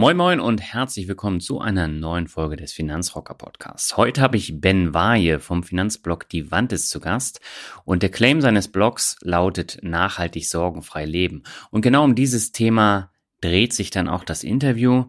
Moin Moin und herzlich willkommen zu einer neuen Folge des Finanzrocker Podcasts. Heute habe ich Ben Waje vom Finanzblog Divantis zu Gast und der Claim seines Blogs lautet nachhaltig sorgenfrei leben. Und genau um dieses Thema dreht sich dann auch das Interview,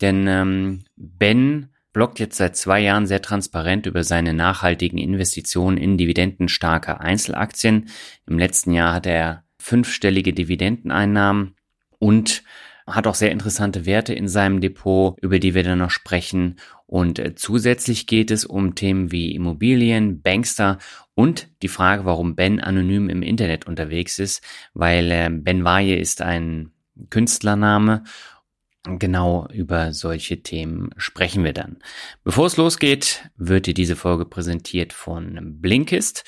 denn ähm, Ben bloggt jetzt seit zwei Jahren sehr transparent über seine nachhaltigen Investitionen in dividendenstarke Einzelaktien. Im letzten Jahr hat er fünfstellige Dividendeneinnahmen und hat auch sehr interessante Werte in seinem Depot, über die wir dann noch sprechen. Und äh, zusätzlich geht es um Themen wie Immobilien, Bankster und die Frage, warum Ben anonym im Internet unterwegs ist, weil äh, Ben Waje ist ein Künstlername Genau über solche Themen sprechen wir dann. Bevor es losgeht, wird dir diese Folge präsentiert von Blinkist.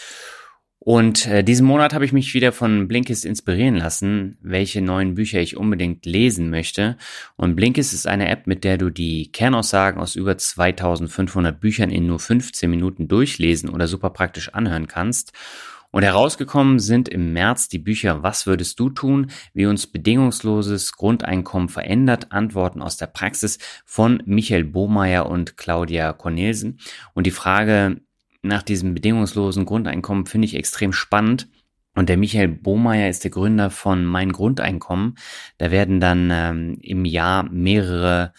Und äh, diesen Monat habe ich mich wieder von Blinkist inspirieren lassen, welche neuen Bücher ich unbedingt lesen möchte. Und Blinkist ist eine App, mit der du die Kernaussagen aus über 2500 Büchern in nur 15 Minuten durchlesen oder super praktisch anhören kannst. Und herausgekommen sind im März die Bücher Was würdest du tun? Wie uns bedingungsloses Grundeinkommen verändert? Antworten aus der Praxis von Michael Bohmeier und Claudia Cornelsen. Und die Frage, nach diesem bedingungslosen Grundeinkommen finde ich extrem spannend. Und der Michael Bohmeier ist der Gründer von Mein Grundeinkommen. Da werden dann ähm, im Jahr mehrere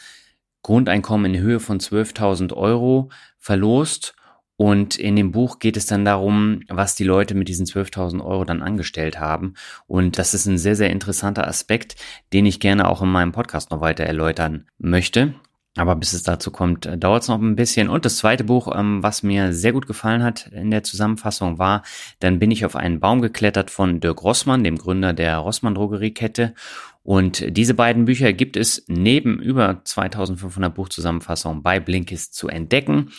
Grundeinkommen in Höhe von 12.000 Euro verlost. Und in dem Buch geht es dann darum, was die Leute mit diesen 12.000 Euro dann angestellt haben. Und das ist ein sehr, sehr interessanter Aspekt, den ich gerne auch in meinem Podcast noch weiter erläutern möchte. Aber bis es dazu kommt, äh, dauert es noch ein bisschen. Und das zweite Buch, ähm, was mir sehr gut gefallen hat in der Zusammenfassung, war Dann bin ich auf einen Baum geklettert von Dirk Rossmann, dem Gründer der Rossmann Drogeriekette. Und diese beiden Bücher gibt es neben über 2500 Buchzusammenfassungen bei Blinkist zu entdecken.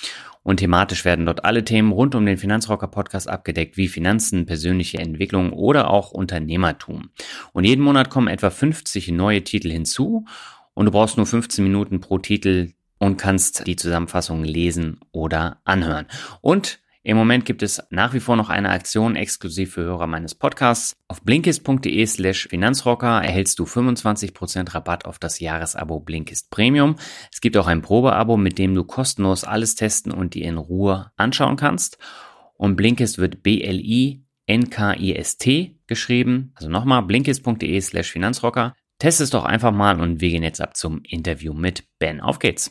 Und thematisch werden dort alle Themen rund um den Finanzrocker Podcast abgedeckt, wie Finanzen, persönliche Entwicklung oder auch Unternehmertum. Und jeden Monat kommen etwa 50 neue Titel hinzu und du brauchst nur 15 Minuten pro Titel und kannst die Zusammenfassung lesen oder anhören. Und im Moment gibt es nach wie vor noch eine Aktion exklusiv für Hörer meines Podcasts. Auf blinkist.de slash Finanzrocker erhältst du 25% Rabatt auf das Jahresabo Blinkist Premium. Es gibt auch ein Probeabo, mit dem du kostenlos alles testen und dir in Ruhe anschauen kannst. Und Blinkist wird B-L-I-N-K-I-S-T geschrieben. Also nochmal blinkist.de slash Finanzrocker. Test es doch einfach mal und wir gehen jetzt ab zum Interview mit Ben. Auf geht's!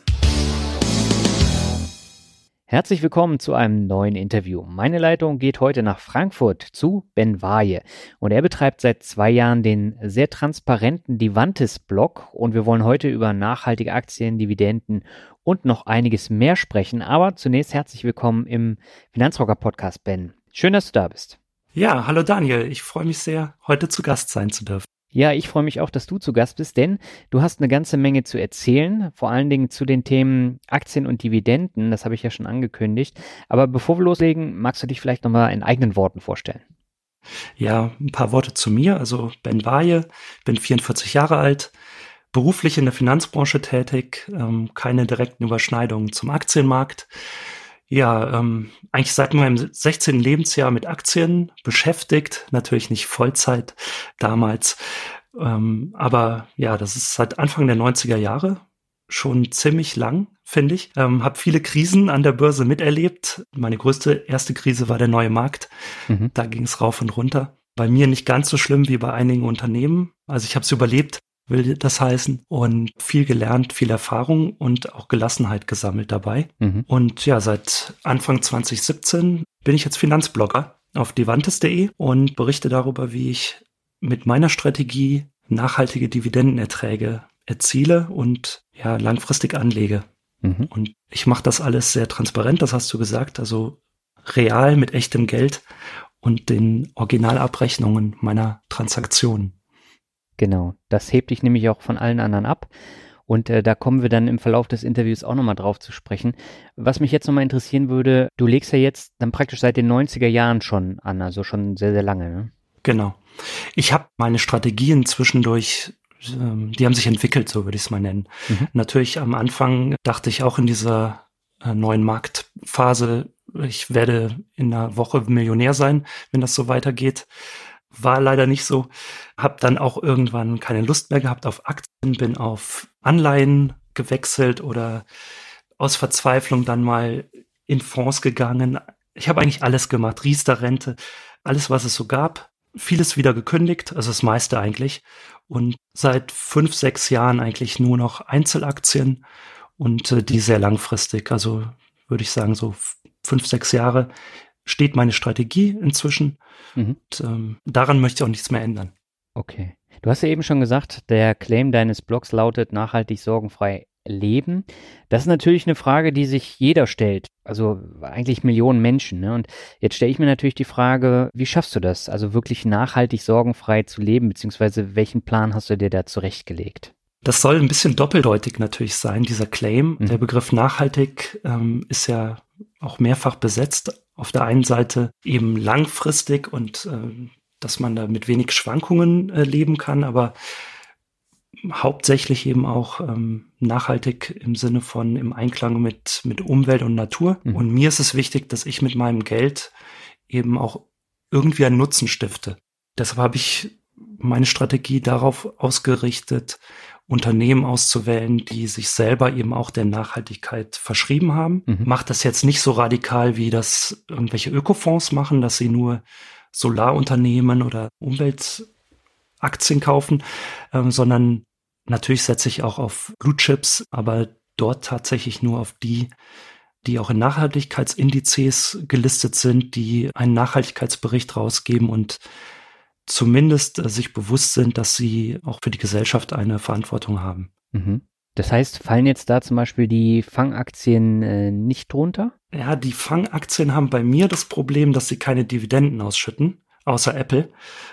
Herzlich willkommen zu einem neuen Interview. Meine Leitung geht heute nach Frankfurt zu Ben Waje und er betreibt seit zwei Jahren den sehr transparenten Divantis-Blog und wir wollen heute über nachhaltige Aktien, Dividenden und noch einiges mehr sprechen. Aber zunächst herzlich willkommen im Finanzrocker-Podcast, Ben. Schön, dass du da bist. Ja, hallo Daniel. Ich freue mich sehr, heute zu Gast sein zu dürfen. Ja, ich freue mich auch, dass du zu Gast bist, denn du hast eine ganze Menge zu erzählen, vor allen Dingen zu den Themen Aktien und Dividenden, das habe ich ja schon angekündigt. Aber bevor wir loslegen, magst du dich vielleicht nochmal in eigenen Worten vorstellen? Ja, ein paar Worte zu mir. Also Ben Waje, bin 44 Jahre alt, beruflich in der Finanzbranche tätig, ähm, keine direkten Überschneidungen zum Aktienmarkt. Ja, ähm, eigentlich seit meinem 16. Lebensjahr mit Aktien beschäftigt, natürlich nicht Vollzeit damals, ähm, aber ja, das ist seit Anfang der 90er Jahre schon ziemlich lang, finde ich. Ähm, habe viele Krisen an der Börse miterlebt. Meine größte erste Krise war der neue Markt. Mhm. Da ging es rauf und runter. Bei mir nicht ganz so schlimm wie bei einigen Unternehmen. Also ich habe es überlebt, will das heißen, und viel gelernt, viel Erfahrung und auch Gelassenheit gesammelt dabei. Mhm. Und ja, seit Anfang 2017 bin ich jetzt Finanzblogger auf divantes.de und berichte darüber, wie ich mit meiner Strategie nachhaltige Dividendenerträge erziele und ja langfristig anlege. Mhm. Und ich mache das alles sehr transparent, das hast du gesagt, also real mit echtem Geld und den Originalabrechnungen meiner Transaktionen. Genau, das hebt dich nämlich auch von allen anderen ab. Und äh, da kommen wir dann im Verlauf des Interviews auch nochmal drauf zu sprechen. Was mich jetzt nochmal interessieren würde, du legst ja jetzt dann praktisch seit den 90er Jahren schon an, also schon sehr, sehr lange, ne? Genau. Ich habe meine Strategien zwischendurch, ähm, die haben sich entwickelt, so würde ich es mal nennen. Mhm. Natürlich am Anfang dachte ich auch in dieser äh, neuen Marktphase, ich werde in einer Woche Millionär sein, wenn das so weitergeht. War leider nicht so. Hab dann auch irgendwann keine Lust mehr gehabt auf Aktien, bin auf Anleihen gewechselt oder aus Verzweiflung dann mal in Fonds gegangen. Ich habe eigentlich alles gemacht, Riester-Rente, alles, was es so gab. Vieles wieder gekündigt, also das meiste eigentlich. Und seit fünf, sechs Jahren eigentlich nur noch Einzelaktien und äh, die sehr langfristig. Also würde ich sagen, so fünf, sechs Jahre steht meine Strategie inzwischen. Mhm. Und, ähm, daran möchte ich auch nichts mehr ändern. Okay. Du hast ja eben schon gesagt, der Claim deines Blogs lautet nachhaltig sorgenfrei leben. Das ist natürlich eine Frage, die sich jeder stellt. Also eigentlich Millionen Menschen. Ne? Und jetzt stelle ich mir natürlich die Frage, wie schaffst du das? Also wirklich nachhaltig sorgenfrei zu leben, beziehungsweise welchen Plan hast du dir da zurechtgelegt? Das soll ein bisschen doppeldeutig natürlich sein, dieser Claim. Mhm. Der Begriff nachhaltig ähm, ist ja auch mehrfach besetzt. Auf der einen Seite eben langfristig und äh, dass man da mit wenig Schwankungen äh, leben kann, aber hauptsächlich eben auch ähm, nachhaltig im Sinne von im Einklang mit, mit Umwelt und Natur. Mhm. Und mir ist es wichtig, dass ich mit meinem Geld eben auch irgendwie einen Nutzen stifte. Deshalb habe ich meine Strategie darauf ausgerichtet, Unternehmen auszuwählen, die sich selber eben auch der Nachhaltigkeit verschrieben haben. Mhm. Macht das jetzt nicht so radikal, wie das irgendwelche Ökofonds machen, dass sie nur Solarunternehmen oder Umweltaktien kaufen, ähm, sondern natürlich setze ich auch auf Blue Chips, aber dort tatsächlich nur auf die, die auch in Nachhaltigkeitsindizes gelistet sind, die einen Nachhaltigkeitsbericht rausgeben und zumindest äh, sich bewusst sind, dass sie auch für die Gesellschaft eine Verantwortung haben. Mhm. Das heißt, fallen jetzt da zum Beispiel die Fangaktien äh, nicht drunter? Ja, die Fangaktien haben bei mir das Problem, dass sie keine Dividenden ausschütten, außer Apple.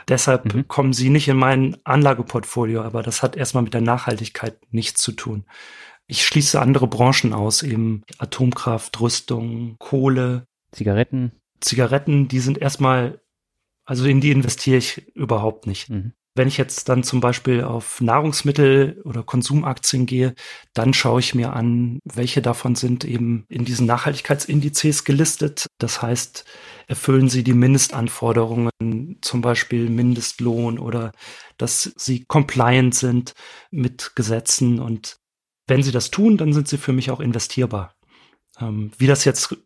Deshalb mhm. kommen sie nicht in mein Anlageportfolio, aber das hat erstmal mit der Nachhaltigkeit nichts zu tun. Ich schließe andere Branchen aus, eben Atomkraft, Rüstung, Kohle. Zigaretten. Zigaretten, die sind erstmal also in die investiere ich überhaupt nicht. Mhm. Wenn ich jetzt dann zum Beispiel auf Nahrungsmittel oder Konsumaktien gehe, dann schaue ich mir an, welche davon sind eben in diesen Nachhaltigkeitsindizes gelistet. Das heißt, erfüllen sie die Mindestanforderungen, zum Beispiel Mindestlohn oder dass sie compliant sind mit Gesetzen. Und wenn sie das tun, dann sind sie für mich auch investierbar. Ähm, wie das jetzt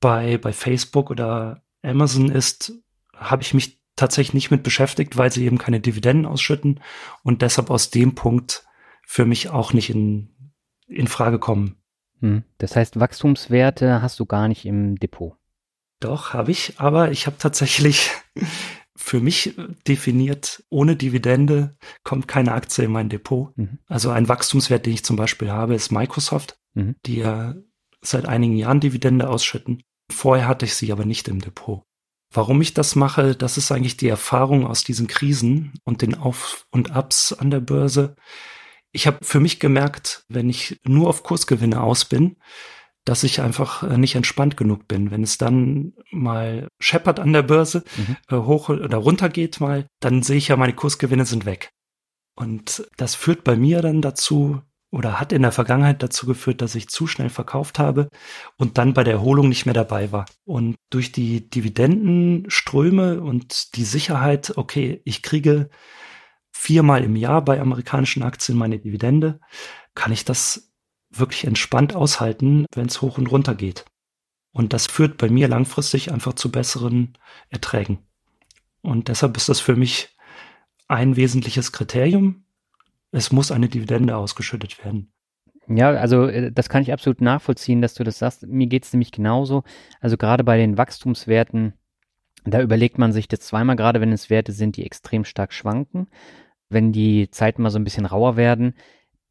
bei, bei Facebook oder Amazon ist, habe ich mich tatsächlich nicht mit beschäftigt, weil sie eben keine Dividenden ausschütten und deshalb aus dem Punkt für mich auch nicht in, in Frage kommen. Hm. Das heißt, Wachstumswerte hast du gar nicht im Depot. Doch, habe ich, aber ich habe tatsächlich für mich definiert, ohne Dividende kommt keine Aktie in mein Depot. Mhm. Also ein Wachstumswert, den ich zum Beispiel habe, ist Microsoft, mhm. die ja seit einigen Jahren Dividende ausschütten. Vorher hatte ich sie aber nicht im Depot. Warum ich das mache, das ist eigentlich die Erfahrung aus diesen Krisen und den Auf- und Abs an der Börse. Ich habe für mich gemerkt, wenn ich nur auf Kursgewinne aus bin, dass ich einfach äh, nicht entspannt genug bin. Wenn es dann mal scheppert an der Börse, mhm. Äh, hoch oder runter geht mal, dann sehe ich ja, meine Kursgewinne sind weg. Und das führt bei mir dann dazu, oder hat in der Vergangenheit dazu geführt, dass ich zu schnell verkauft habe und dann bei der Erholung nicht mehr dabei war. Und durch die Dividendenströme und die Sicherheit, okay, ich kriege viermal im Jahr bei amerikanischen Aktien meine Dividende, kann ich das wirklich entspannt aushalten, wenn es hoch und runter geht. Und das führt bei mir langfristig einfach zu besseren Erträgen. Und deshalb ist das für mich ein wesentliches Kriterium. Es muss eine Dividende ausgeschüttet werden. Ja, also äh, das kann ich absolut nachvollziehen, dass du das sagst. Mir geht es nämlich genauso. Also gerade bei den Wachstumswerten, da überlegt man sich das zweimal, gerade wenn es Werte sind, die extrem stark schwanken. Wenn die Zeiten mal so ein bisschen rauer werden,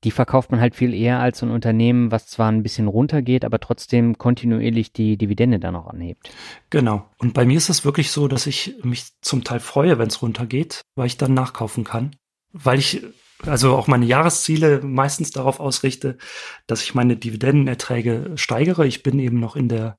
die verkauft man halt viel eher als ein Unternehmen, was zwar ein bisschen runtergeht, aber trotzdem kontinuierlich die Dividende dann auch anhebt. Genau. Und bei mir ist es wirklich so, dass ich mich zum Teil freue, wenn es runtergeht, weil ich dann nachkaufen kann. Weil ich also auch meine Jahresziele meistens darauf ausrichte, dass ich meine Dividendenerträge steigere. Ich bin eben noch in der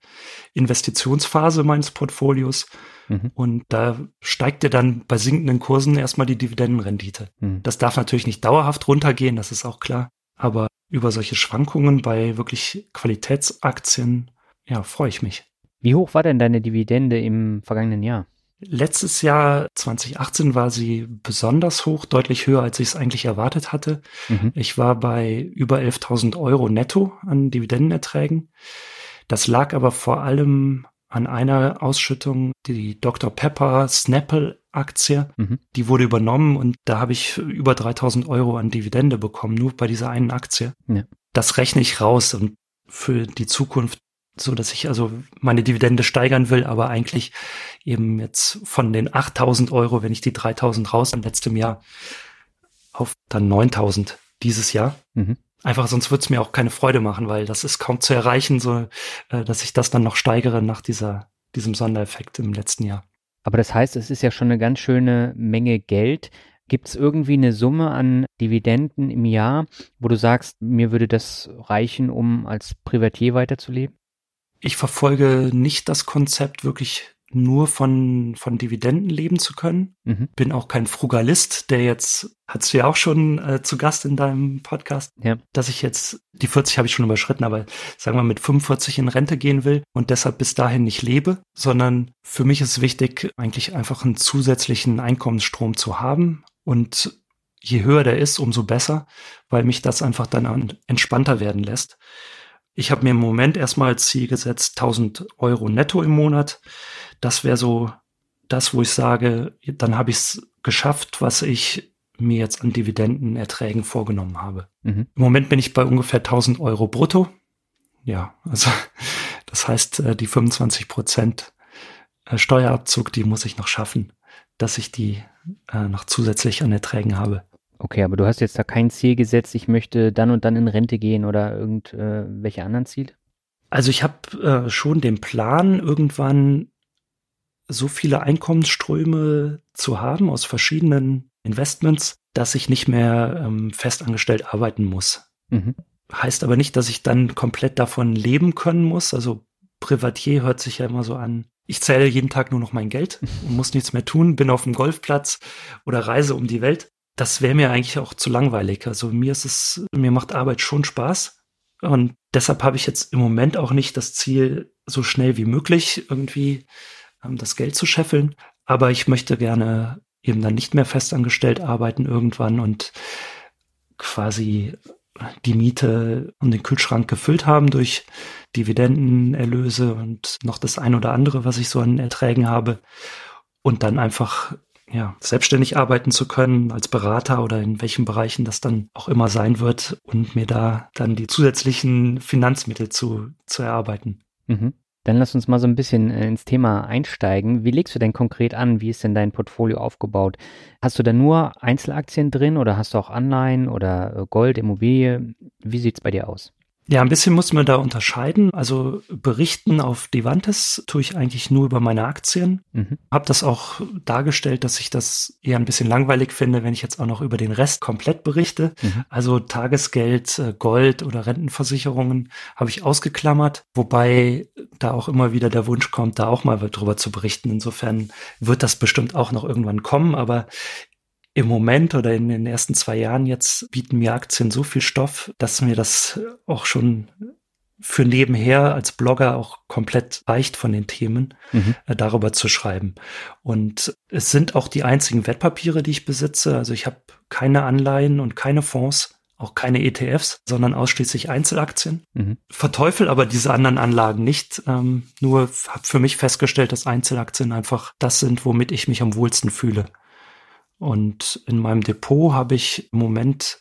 Investitionsphase meines Portfolios mhm. und da steigt ja dann bei sinkenden Kursen erstmal die Dividendenrendite. Mhm. Das darf natürlich nicht dauerhaft runtergehen, das ist auch klar, aber über solche Schwankungen bei wirklich Qualitätsaktien, ja, freue ich mich. Wie hoch war denn deine Dividende im vergangenen Jahr? Letztes Jahr 2018 war sie besonders hoch, deutlich höher, als ich es eigentlich erwartet hatte. Mhm. Ich war bei über 11.000 Euro netto an Dividendenerträgen. Das lag aber vor allem an einer Ausschüttung, die Dr. Pepper Snapple Aktie, mhm. die wurde übernommen und da habe ich über 3000 Euro an Dividende bekommen, nur bei dieser einen Aktie. Ja. Das rechne ich raus und für die Zukunft so dass ich also meine Dividende steigern will, aber eigentlich eben jetzt von den 8000 Euro, wenn ich die 3000 raus im letzten Jahr, auf dann 9000 dieses Jahr. Mhm. Einfach sonst würde es mir auch keine Freude machen, weil das ist kaum zu erreichen, so äh, dass ich das dann noch steigere nach dieser, diesem Sondereffekt im letzten Jahr. Aber das heißt, es ist ja schon eine ganz schöne Menge Geld. Gibt es irgendwie eine Summe an Dividenden im Jahr, wo du sagst, mir würde das reichen, um als Privatier weiterzuleben? Ich verfolge nicht das Konzept, wirklich nur von, von Dividenden leben zu können. Mhm. Bin auch kein Frugalist, der jetzt, hast du ja auch schon äh, zu Gast in deinem Podcast, ja. dass ich jetzt, die 40 habe ich schon überschritten, aber sagen wir mit 45 in Rente gehen will und deshalb bis dahin nicht lebe, sondern für mich ist wichtig, eigentlich einfach einen zusätzlichen Einkommensstrom zu haben und je höher der ist, umso besser, weil mich das einfach dann entspannter werden lässt. Ich habe mir im Moment erstmal als Ziel gesetzt 1000 Euro netto im Monat. Das wäre so das, wo ich sage, dann habe ich es geschafft, was ich mir jetzt an Dividendenerträgen vorgenommen habe. Mhm. Im Moment bin ich bei ungefähr 1000 Euro brutto. Ja, also das heißt, äh, die 25 Prozent äh, Steuerabzug, die muss ich noch schaffen, dass ich die äh, noch zusätzlich an Erträgen habe. Okay, aber du hast jetzt da kein Ziel gesetzt, ich möchte dann und dann in Rente gehen oder irgendwelche äh, anderen Ziele? Also ich habe äh, schon den Plan, irgendwann so viele Einkommensströme zu haben aus verschiedenen Investments, dass ich nicht mehr ähm, festangestellt arbeiten muss. Mhm. Heißt aber nicht, dass ich dann komplett davon leben können muss. Also Privatier hört sich ja immer so an. Ich zähle jeden Tag nur noch mein Geld und muss nichts mehr tun, bin auf dem Golfplatz oder reise um die Welt das wäre mir eigentlich auch zu langweilig. Also mir ist es, mir macht Arbeit schon Spaß. Und deshalb habe ich jetzt im Moment auch nicht das Ziel, so schnell wie möglich irgendwie ähm, das Geld zu scheffeln. Aber ich möchte gerne eben dann nicht mehr festangestellt arbeiten irgendwann und quasi die Miete und den Kühlschrank gefüllt haben durch Dividendenerlöse und noch das ein oder andere, was ich so an Erträgen habe. Und dann einfach ja, selbstständig arbeiten zu können als Berater oder in welchen Bereichen das dann auch immer sein wird und mir da dann die zusätzlichen Finanzmittel zu, zu erarbeiten. Mhm. Dann lass uns mal so ein bisschen äh, ins Thema einsteigen. Wie legst du denn konkret an? Wie ist denn dein Portfolio aufgebaut? Hast du da nur Einzelaktien drin oder hast du auch Anleihen oder äh, Gold, Immobilie? Wie sieht's bei dir aus? Ja, ein bisschen muss man da unterscheiden. Also berichten auf Devantes tue ich eigentlich nur über meine Aktien. Mhm. Hab das auch dargestellt, dass ich das eher ein bisschen langweilig finde, wenn ich jetzt auch noch über den Rest komplett berichte. Mhm. Also Tagesgeld, äh, Gold oder Rentenversicherungen habe ich ausgeklammert, wobei da auch immer wieder der Wunsch kommt, da auch mal drüber zu berichten. Insofern wird das bestimmt auch noch irgendwann kommen, aber im Moment oder in den ersten zwei Jahren jetzt bieten mir Aktien so viel Stoff, dass mir das auch schon für nebenher als Blogger auch komplett reicht von den Themen, mhm. äh, darüber zu schreiben. Und es sind auch die einzigen Wertpapiere, die ich besitze. Also ich habe keine Anleihen und keine Fonds, auch keine ETFs, sondern ausschließlich Einzelaktien. Mhm. Verteufel aber diese anderen Anlagen nicht. Ähm, nur habe für mich festgestellt, dass Einzelaktien einfach das sind, womit ich mich am wohlsten fühle. Und in meinem Depot habe ich im Moment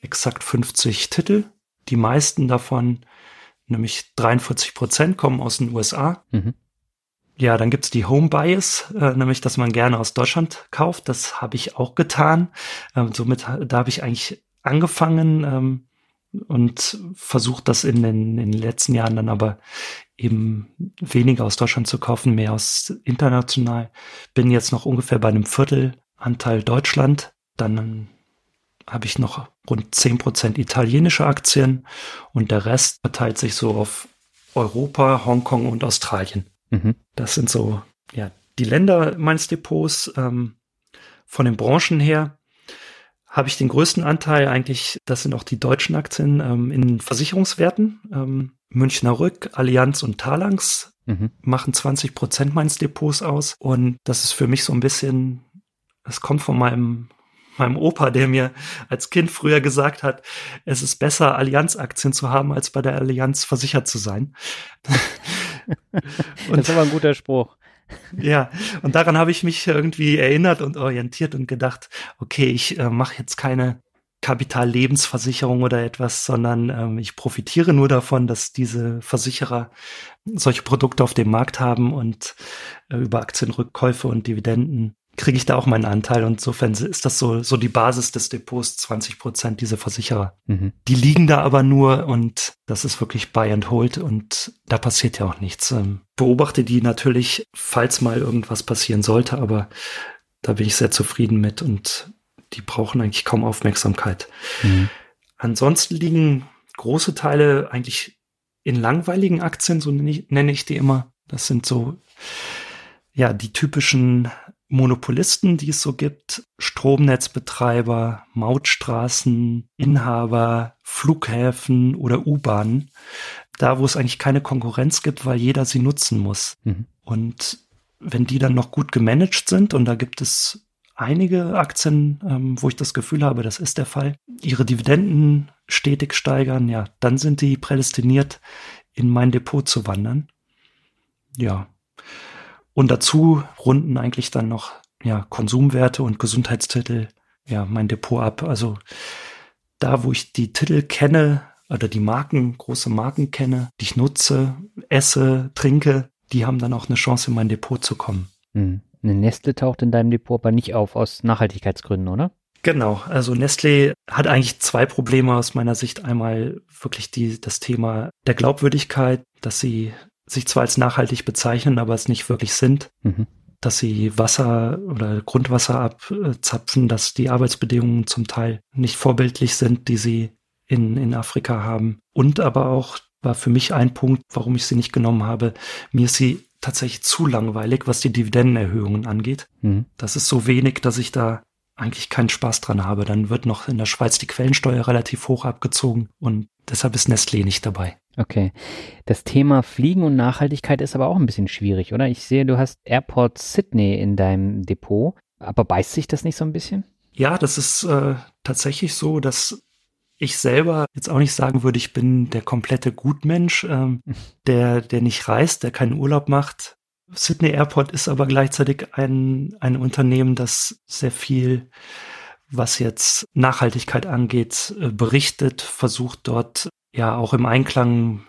exakt 50 Titel. Die meisten davon, nämlich 43 Prozent, kommen aus den USA. Mhm. Ja, dann gibt's die Home Bias, äh, nämlich dass man gerne aus Deutschland kauft. Das habe ich auch getan. Ähm, somit da habe ich eigentlich angefangen ähm, und versucht das in den, in den letzten Jahren dann aber eben weniger aus Deutschland zu kaufen, mehr aus international. Bin jetzt noch ungefähr bei einem Viertelanteil Deutschland. Dann habe ich noch rund zehn Prozent italienische Aktien und der Rest verteilt sich so auf Europa, Hongkong und Australien. Mhm. Das sind so ja die Länder meines Depots. Ähm, von den Branchen her habe ich den größten Anteil eigentlich, das sind auch die deutschen Aktien ähm, in Versicherungswerten. Ähm, Münchner Rück, Allianz und Talanx mhm. machen 20 Prozent meines Depots aus. Und das ist für mich so ein bisschen, das kommt von meinem meinem Opa, der mir als Kind früher gesagt hat, es ist besser, Allianz-Aktien zu haben, als bei der Allianz versichert zu sein. und, das ist aber ein guter Spruch. Ja, und daran habe ich mich irgendwie erinnert und orientiert und gedacht, okay, ich äh, mache jetzt keine Kapitallebensversicherung oder etwas, sondern ähm, ich profitiere nur davon, dass diese Versicherer solche Produkte auf dem Markt haben und äh, über Aktienrückkäufe und Dividenden kriege ich da auch meinen Anteil. Und insofern ist das so, so die Basis des Depots, 20 Prozent diese Versicherer. Mhm. Die liegen da aber nur und das ist wirklich Buy and Hold und da passiert ja auch nichts. Ähm, beobachte die natürlich, falls mal irgendwas passieren sollte, aber da bin ich sehr zufrieden mit und die brauchen eigentlich kaum Aufmerksamkeit. Mhm. Ansonsten liegen große Teile eigentlich in langweiligen Aktien, so nenne ich, nenne ich die immer. Das sind so, ja, die typischen Monopolisten, die es so gibt, Stromnetzbetreiber, Mautstraßen, Inhaber, Flughäfen oder U-Bahnen, da wo es eigentlich keine Konkurrenz gibt, weil jeder sie nutzen muss. Mhm. Und wenn die dann noch gut gemanagt sind, und da gibt es einige Aktien, ähm, wo ich das Gefühl habe, das ist der Fall, ihre Dividenden stetig steigern, ja, dann sind die prädestiniert, in mein Depot zu wandern. Ja, und dazu runden eigentlich dann noch ja, Konsumwerte und Gesundheitstitel ja mein Depot ab. Also da, wo ich die Titel kenne oder die Marken, große Marken kenne, die ich nutze, esse, trinke, die haben dann auch eine Chance, in mein Depot zu kommen. Hm. Eine Nestle taucht in deinem Depot aber nicht auf, aus Nachhaltigkeitsgründen, oder? Genau, also Nestle hat eigentlich zwei Probleme aus meiner Sicht. Einmal wirklich die, das Thema der Glaubwürdigkeit, dass sie sich zwar als nachhaltig bezeichnen, aber es nicht wirklich sind. Mhm. Dass sie Wasser oder Grundwasser abzapfen, dass die Arbeitsbedingungen zum Teil nicht vorbildlich sind, die sie in, in Afrika haben. Und aber auch war für mich ein Punkt, warum ich sie nicht genommen habe. Mir ist sie tatsächlich zu langweilig, was die Dividendenerhöhungen angeht. Mhm. Das ist so wenig, dass ich da eigentlich keinen Spaß dran habe. Dann wird noch in der Schweiz die Quellensteuer relativ hoch abgezogen und deshalb ist Nestlé nicht dabei. Okay. Das Thema Fliegen und Nachhaltigkeit ist aber auch ein bisschen schwierig, oder? Ich sehe, du hast Airport Sydney in deinem Depot, aber beißt sich das nicht so ein bisschen? Ja, das ist äh, tatsächlich so, dass ich selber jetzt auch nicht sagen würde, ich bin der komplette Gutmensch, ähm, der, der nicht reist, der keinen Urlaub macht. Sydney Airport ist aber gleichzeitig ein, ein Unternehmen, das sehr viel, was jetzt Nachhaltigkeit angeht, äh, berichtet, versucht dort ja auch im Einklang,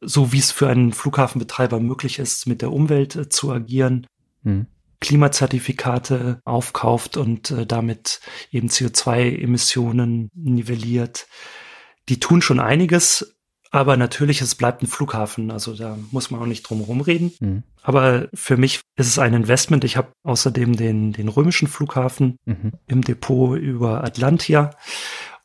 so wie es für einen Flughafenbetreiber möglich ist, mit der Umwelt äh, zu agieren. Hm. Klimazertifikate aufkauft und äh, damit eben CO2-Emissionen nivelliert. Die tun schon einiges, aber natürlich, es bleibt ein Flughafen, also da muss man auch nicht drum herum reden. Mhm. Aber für mich ist es ein Investment. Ich habe außerdem den, den römischen Flughafen mhm. im Depot über Atlantia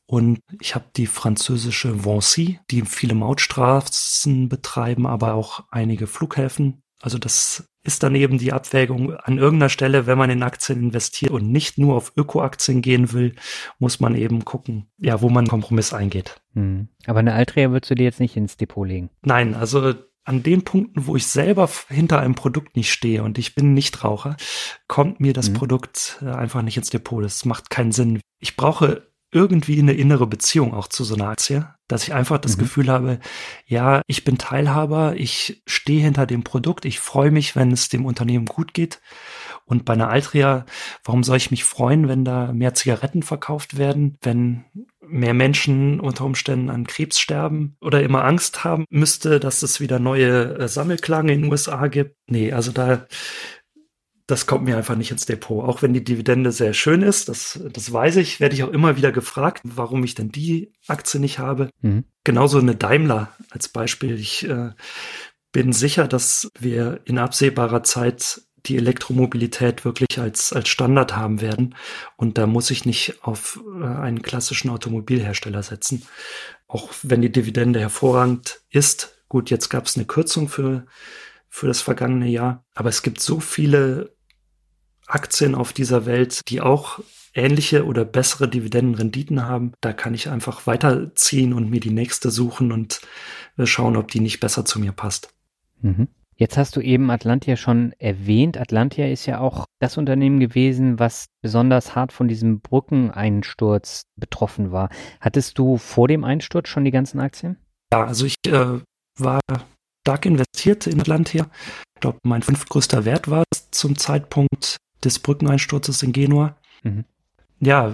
und ich habe die französische Vancy, die viele Mautstraßen betreiben, aber auch einige Flughäfen. Also das ist dann eben die Abwägung an irgendeiner Stelle, wenn man in Aktien investiert und nicht nur auf Ökoaktien gehen will, muss man eben gucken, ja, wo man einen Kompromiss eingeht. Hm. Aber eine Altria würdest du dir jetzt nicht ins Depot legen? Nein, also an den Punkten, wo ich selber hinter einem Produkt nicht stehe und ich bin Nichtraucher, kommt mir das mhm. Produkt äh, einfach nicht ins Depot. Das macht keinen Sinn. Ich brauche irgendwie eine innere Beziehung auch zu so einer Aktie, dass ich einfach das mhm. Gefühl habe, ja, ich bin Teilhaber, ich stehe hinter dem Produkt, ich freue mich, wenn es dem Unternehmen gut geht. Und bei einer Altria, warum soll ich mich freuen, wenn da mehr Zigaretten verkauft werden, wenn mehr Menschen unter Umständen an Krebs sterben oder immer Angst haben müsste, dass es wieder neue äh, Sammelklagen in den USA gibt? Nee, also da das kommt mir einfach nicht ins Depot. Auch wenn die Dividende sehr schön ist, das, das weiß ich, werde ich auch immer wieder gefragt, warum ich denn die Aktie nicht habe. Mhm. Genauso eine Daimler als Beispiel. Ich äh, bin sicher, dass wir in absehbarer Zeit die Elektromobilität wirklich als, als Standard haben werden. Und da muss ich nicht auf äh, einen klassischen Automobilhersteller setzen. Auch wenn die Dividende hervorragend ist. Gut, jetzt gab es eine Kürzung für, für das vergangene Jahr. Aber es gibt so viele Aktien auf dieser Welt, die auch ähnliche oder bessere Dividendenrenditen haben. Da kann ich einfach weiterziehen und mir die nächste suchen und äh, schauen, ob die nicht besser zu mir passt. Mhm. Jetzt hast du eben Atlantia schon erwähnt. Atlantia ist ja auch das Unternehmen gewesen, was besonders hart von diesem Brückeneinsturz betroffen war. Hattest du vor dem Einsturz schon die ganzen Aktien? Ja, also ich äh, war stark investiert in Atlantia. Ich glaube, mein fünftgrößter Wert war es zum Zeitpunkt des Brückeneinsturzes in Genua. Mhm. Ja,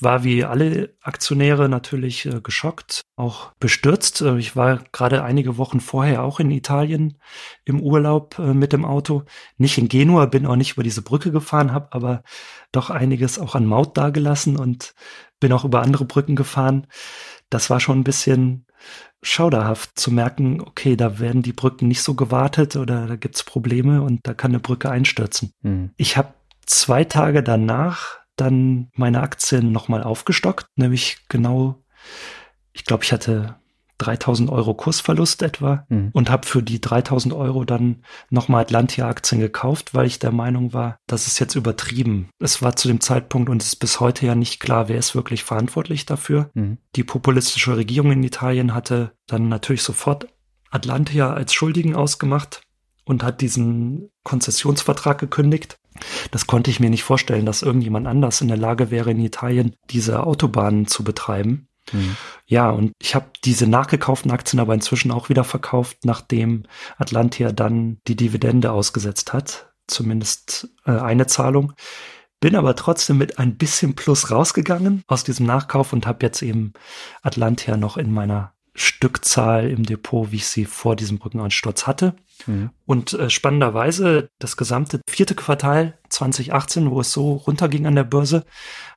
war wie alle Aktionäre natürlich äh, geschockt, auch bestürzt. Äh, ich war gerade einige Wochen vorher auch in Italien im Urlaub äh, mit dem Auto. Nicht in Genua, bin auch nicht über diese Brücke gefahren, habe aber doch einiges auch an Maut dagelassen und bin auch über andere Brücken gefahren. Das war schon ein bisschen schauderhaft zu merken, okay, da werden die Brücken nicht so gewartet oder da gibt's Probleme und da kann eine Brücke einstürzen. Mhm. Ich habe zwei Tage danach dann meine Aktien nochmal aufgestockt, nämlich genau, ich glaube, ich hatte 3000 Euro Kursverlust etwa mhm. und habe für die 3000 Euro dann nochmal Atlantia-Aktien gekauft, weil ich der Meinung war, das ist jetzt übertrieben. Es war zu dem Zeitpunkt und es ist bis heute ja nicht klar, wer ist wirklich verantwortlich dafür. Mhm. Die populistische Regierung in Italien hatte dann natürlich sofort Atlantia als Schuldigen ausgemacht und hat diesen Konzessionsvertrag gekündigt. Das konnte ich mir nicht vorstellen, dass irgendjemand anders in der Lage wäre, in Italien diese Autobahnen zu betreiben. Mhm. Ja, und ich habe diese nachgekauften Aktien aber inzwischen auch wieder verkauft, nachdem Atlantia dann die Dividende ausgesetzt hat. Zumindest äh, eine Zahlung. Bin aber trotzdem mit ein bisschen Plus rausgegangen aus diesem Nachkauf und habe jetzt eben Atlantia noch in meiner Stückzahl im Depot, wie ich sie vor diesem Brückenansturz hatte. Mhm. Und äh, spannenderweise, das gesamte vierte Quartal 2018, wo es so runterging an der Börse,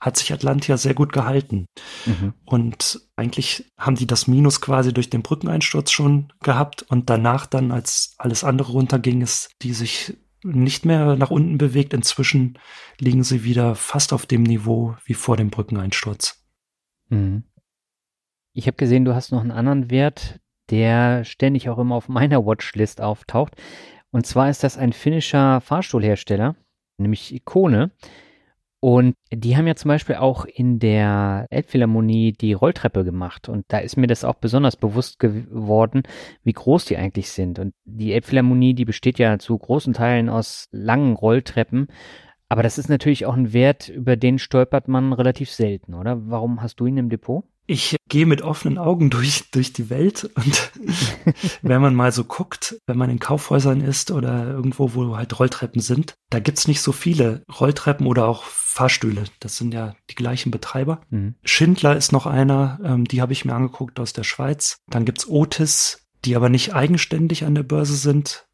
hat sich Atlantia sehr gut gehalten. Mhm. Und eigentlich haben die das Minus quasi durch den Brückeneinsturz schon gehabt und danach dann, als alles andere runterging, ist die sich nicht mehr nach unten bewegt. Inzwischen liegen sie wieder fast auf dem Niveau wie vor dem Brückeneinsturz. Mhm. Ich habe gesehen, du hast noch einen anderen Wert, der ständig auch immer auf meiner Watchlist auftaucht. Und zwar ist das ein finnischer Fahrstuhlhersteller, nämlich Ikone. Und die haben ja zum Beispiel auch in der Elbphilharmonie die Rolltreppe gemacht. Und da ist mir das auch besonders bewusst geworden, wie groß die eigentlich sind. Und die Elbphilharmonie, die besteht ja zu großen Teilen aus langen Rolltreppen. Aber das ist natürlich auch ein Wert, über den stolpert man relativ selten, oder? Warum hast du ihn im Depot? Ich gehe mit offenen Augen durch, durch die Welt und wenn man mal so guckt, wenn man in Kaufhäusern ist oder irgendwo, wo halt Rolltreppen sind, da gibt's nicht so viele Rolltreppen oder auch Fahrstühle. Das sind ja die gleichen Betreiber. Mhm. Schindler ist noch einer, ähm, die habe ich mir angeguckt aus der Schweiz. Dann gibt's Otis, die aber nicht eigenständig an der Börse sind.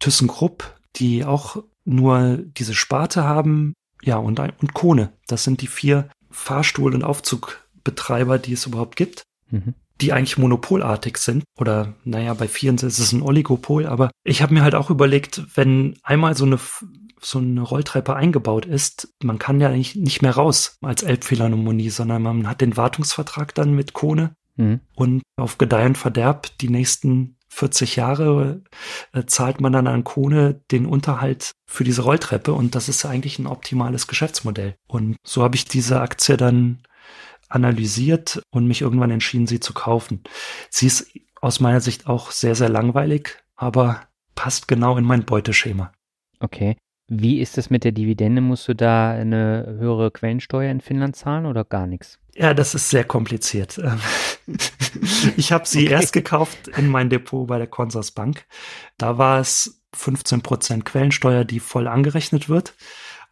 ThyssenKrupp, die auch nur diese Sparte haben. Ja, und, und Kone. Das sind die vier Fahrstuhl- und Aufzug Betreiber, die es überhaupt gibt, mhm. die eigentlich monopolartig sind. Oder naja, bei vielen ist es ein Oligopol, aber ich habe mir halt auch überlegt, wenn einmal so eine so eine Rolltreppe eingebaut ist, man kann ja nicht, nicht mehr raus als Elbphilharmonie, sondern man hat den Wartungsvertrag dann mit Kone mhm. und auf Gedeih und Verderb die nächsten 40 Jahre äh, zahlt man dann an Kone den Unterhalt für diese Rolltreppe und das ist eigentlich ein optimales Geschäftsmodell. Und so habe ich diese Aktie dann analysiert und mich irgendwann entschieden, sie zu kaufen. Sie ist aus meiner Sicht auch sehr, sehr langweilig, aber passt genau in mein Beuteschema. Okay. Wie ist es mit der Dividende? Musst du da eine höhere Quellensteuer in Finnland zahlen oder gar nichts? Ja, das ist sehr kompliziert. Ich habe sie okay. erst gekauft in mein Depot bei der Consorsbank. Da war es 15 Prozent Quellensteuer, die voll angerechnet wird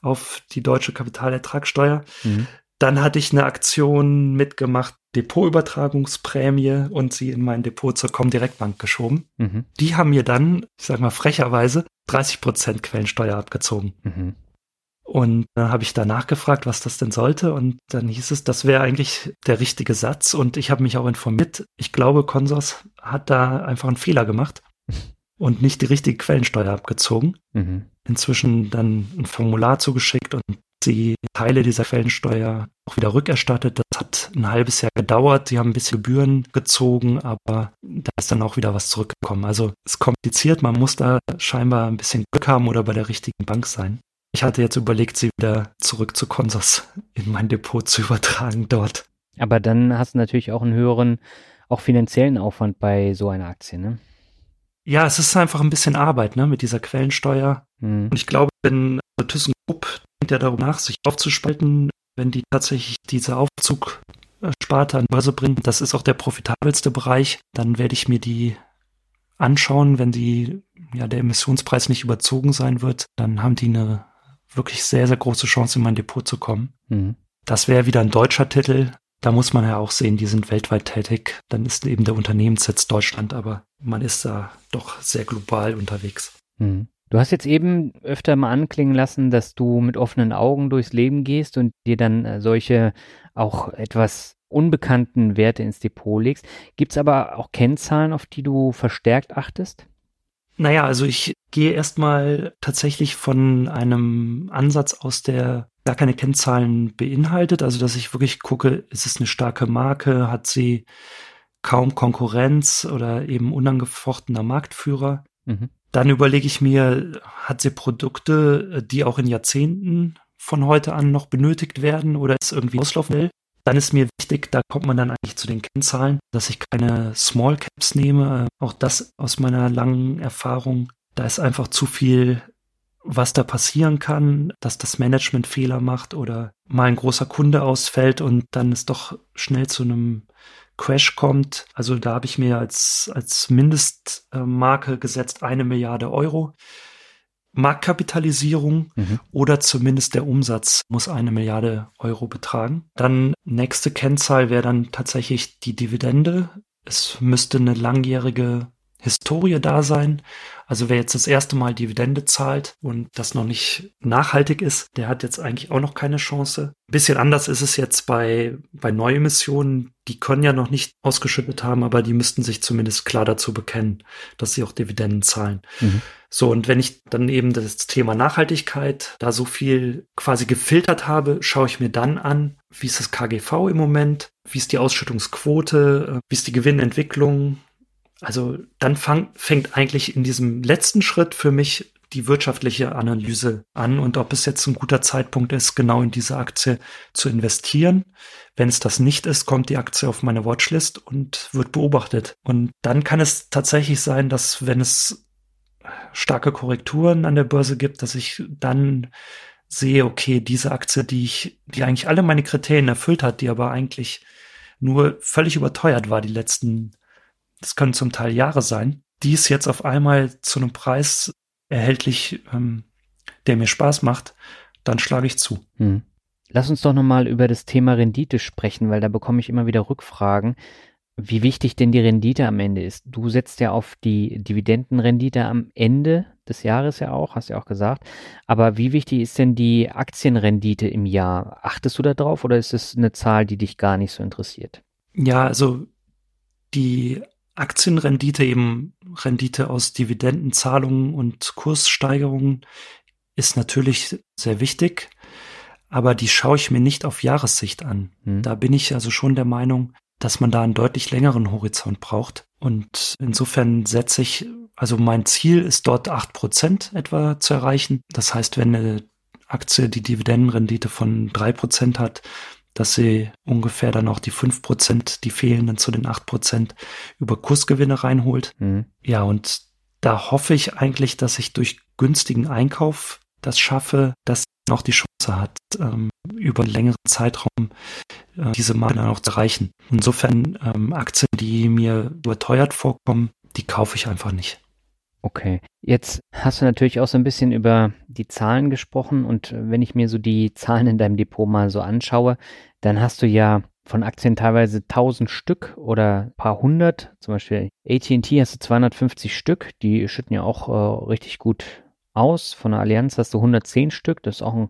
auf die deutsche Kapitalertragssteuer. Mhm. Dann hatte ich eine Aktion mitgemacht, Depotübertragungsprämie und sie in mein Depot zur Comdirect-Bank geschoben. Mhm. Die haben mir dann, ich sag mal frecherweise, 30 Prozent Quellensteuer abgezogen. Mhm. Und dann habe ich danach gefragt, was das denn sollte. Und dann hieß es, das wäre eigentlich der richtige Satz. Und ich habe mich auch informiert. Ich glaube, Consors hat da einfach einen Fehler gemacht und nicht die richtige Quellensteuer abgezogen. Mhm. Inzwischen dann ein Formular zugeschickt und die Teile dieser Quellensteuer auch wieder rückerstattet. Das hat ein halbes Jahr gedauert. Sie haben ein bisschen Gebühren gezogen, aber da ist dann auch wieder was zurückgekommen. Also es ist kompliziert. Man muss da scheinbar ein bisschen Glück haben oder bei der richtigen Bank sein. Ich hatte jetzt überlegt, sie wieder zurück zu Consors in mein Depot zu übertragen dort. Aber dann hast du natürlich auch einen höheren, auch finanziellen Aufwand bei so einer Aktie, ne? Ja, es ist einfach ein bisschen Arbeit, ne, mit dieser Quellensteuer. Hm. Und ich glaube, wenn ThyssenKrupp ja darüber nach, sich aufzuspalten, wenn die tatsächlich diese Aufzugsparte an Börse bringen. Das ist auch der profitabelste Bereich. Dann werde ich mir die anschauen, wenn die, ja, der Emissionspreis nicht überzogen sein wird. Dann haben die eine wirklich sehr, sehr große Chance, in mein Depot zu kommen. Mhm. Das wäre wieder ein deutscher Titel. Da muss man ja auch sehen, die sind weltweit tätig. Dann ist eben der Unternehmenssitz Deutschland, aber man ist da doch sehr global unterwegs. Mhm. Du hast jetzt eben öfter mal anklingen lassen, dass du mit offenen Augen durchs Leben gehst und dir dann äh, solche auch etwas unbekannten Werte ins Depot legst. Gibt es aber auch Kennzahlen, auf die du verstärkt achtest? Naja, also ich gehe erstmal tatsächlich von einem Ansatz aus, der gar keine Kennzahlen beinhaltet. Also dass ich wirklich gucke, ist es eine starke Marke, hat sie kaum Konkurrenz oder eben unangefochtener Marktführer. Mhm. Dann überlege ich mir, hat sie Produkte, die auch in Jahrzehnten von heute an noch benötigt werden oder ist irgendwie auslaufen will? Dann ist mir wichtig, da kommt man dann eigentlich zu den Kennzahlen, dass ich keine Small Caps nehme. Auch das aus meiner langen Erfahrung. Da ist einfach zu viel, was da passieren kann, dass das Management Fehler macht oder mal ein großer Kunde ausfällt und dann ist doch schnell zu einem Crash kommt. Also da habe ich mir als, als Mindestmarke gesetzt eine Milliarde Euro. Marktkapitalisierung mhm. oder zumindest der Umsatz muss eine Milliarde Euro betragen. Dann nächste Kennzahl wäre dann tatsächlich die Dividende. Es müsste eine langjährige Historie da sein. Also wer jetzt das erste Mal Dividende zahlt und das noch nicht nachhaltig ist, der hat jetzt eigentlich auch noch keine Chance. Ein bisschen anders ist es jetzt bei, bei Neuemissionen. Die können ja noch nicht ausgeschüttet haben, aber die müssten sich zumindest klar dazu bekennen, dass sie auch Dividenden zahlen. Mhm. So, und wenn ich dann eben das Thema Nachhaltigkeit da so viel quasi gefiltert habe, schaue ich mir dann an, wie ist das KGV im Moment, wie ist die Ausschüttungsquote, äh, wie ist die Gewinnentwicklung, also dann fang, fängt eigentlich in diesem letzten Schritt für mich die wirtschaftliche Analyse an und ob es jetzt ein guter Zeitpunkt ist, genau in diese Aktie zu investieren. Wenn es das nicht ist, kommt die Aktie auf meine Watchlist und wird beobachtet. Und dann kann es tatsächlich sein, dass wenn es starke Korrekturen an der Börse gibt, dass ich dann sehe, okay, diese Aktie, die ich, die eigentlich alle meine Kriterien erfüllt hat, die aber eigentlich nur völlig überteuert war die letzten das können zum Teil Jahre sein, die ist jetzt auf einmal zu einem Preis erhältlich, ähm, der mir Spaß macht, dann schlage ich zu. Hm. Lass uns doch nochmal über das Thema Rendite sprechen, weil da bekomme ich immer wieder Rückfragen, wie wichtig denn die Rendite am Ende ist. Du setzt ja auf die Dividendenrendite am Ende des Jahres ja auch, hast ja auch gesagt. Aber wie wichtig ist denn die Aktienrendite im Jahr? Achtest du da drauf oder ist es eine Zahl, die dich gar nicht so interessiert? Ja, also die Aktienrendite, eben Rendite aus Dividendenzahlungen und Kurssteigerungen, ist natürlich sehr wichtig, aber die schaue ich mir nicht auf Jahressicht an. Hm. Da bin ich also schon der Meinung, dass man da einen deutlich längeren Horizont braucht. Und insofern setze ich, also mein Ziel ist dort acht Prozent etwa zu erreichen. Das heißt, wenn eine Aktie die Dividendenrendite von drei Prozent hat, dass sie ungefähr dann auch die fünf Prozent, die fehlenden zu den acht Prozent über Kursgewinne reinholt. Mhm. Ja, und da hoffe ich eigentlich, dass ich durch günstigen Einkauf das schaffe, dass noch die Chance hat, ähm, über einen längeren Zeitraum äh, diese Marke auch zu erreichen. Insofern ähm, Aktien, die mir überteuert vorkommen, die kaufe ich einfach nicht. Okay. Jetzt hast du natürlich auch so ein bisschen über die Zahlen gesprochen und wenn ich mir so die Zahlen in deinem Depot mal so anschaue, dann hast du ja von Aktien teilweise 1000 Stück oder ein paar hundert. Zum Beispiel AT&T hast du 250 Stück. Die schütten ja auch äh, richtig gut aus. Von der Allianz hast du 110 Stück. Das ist auch ein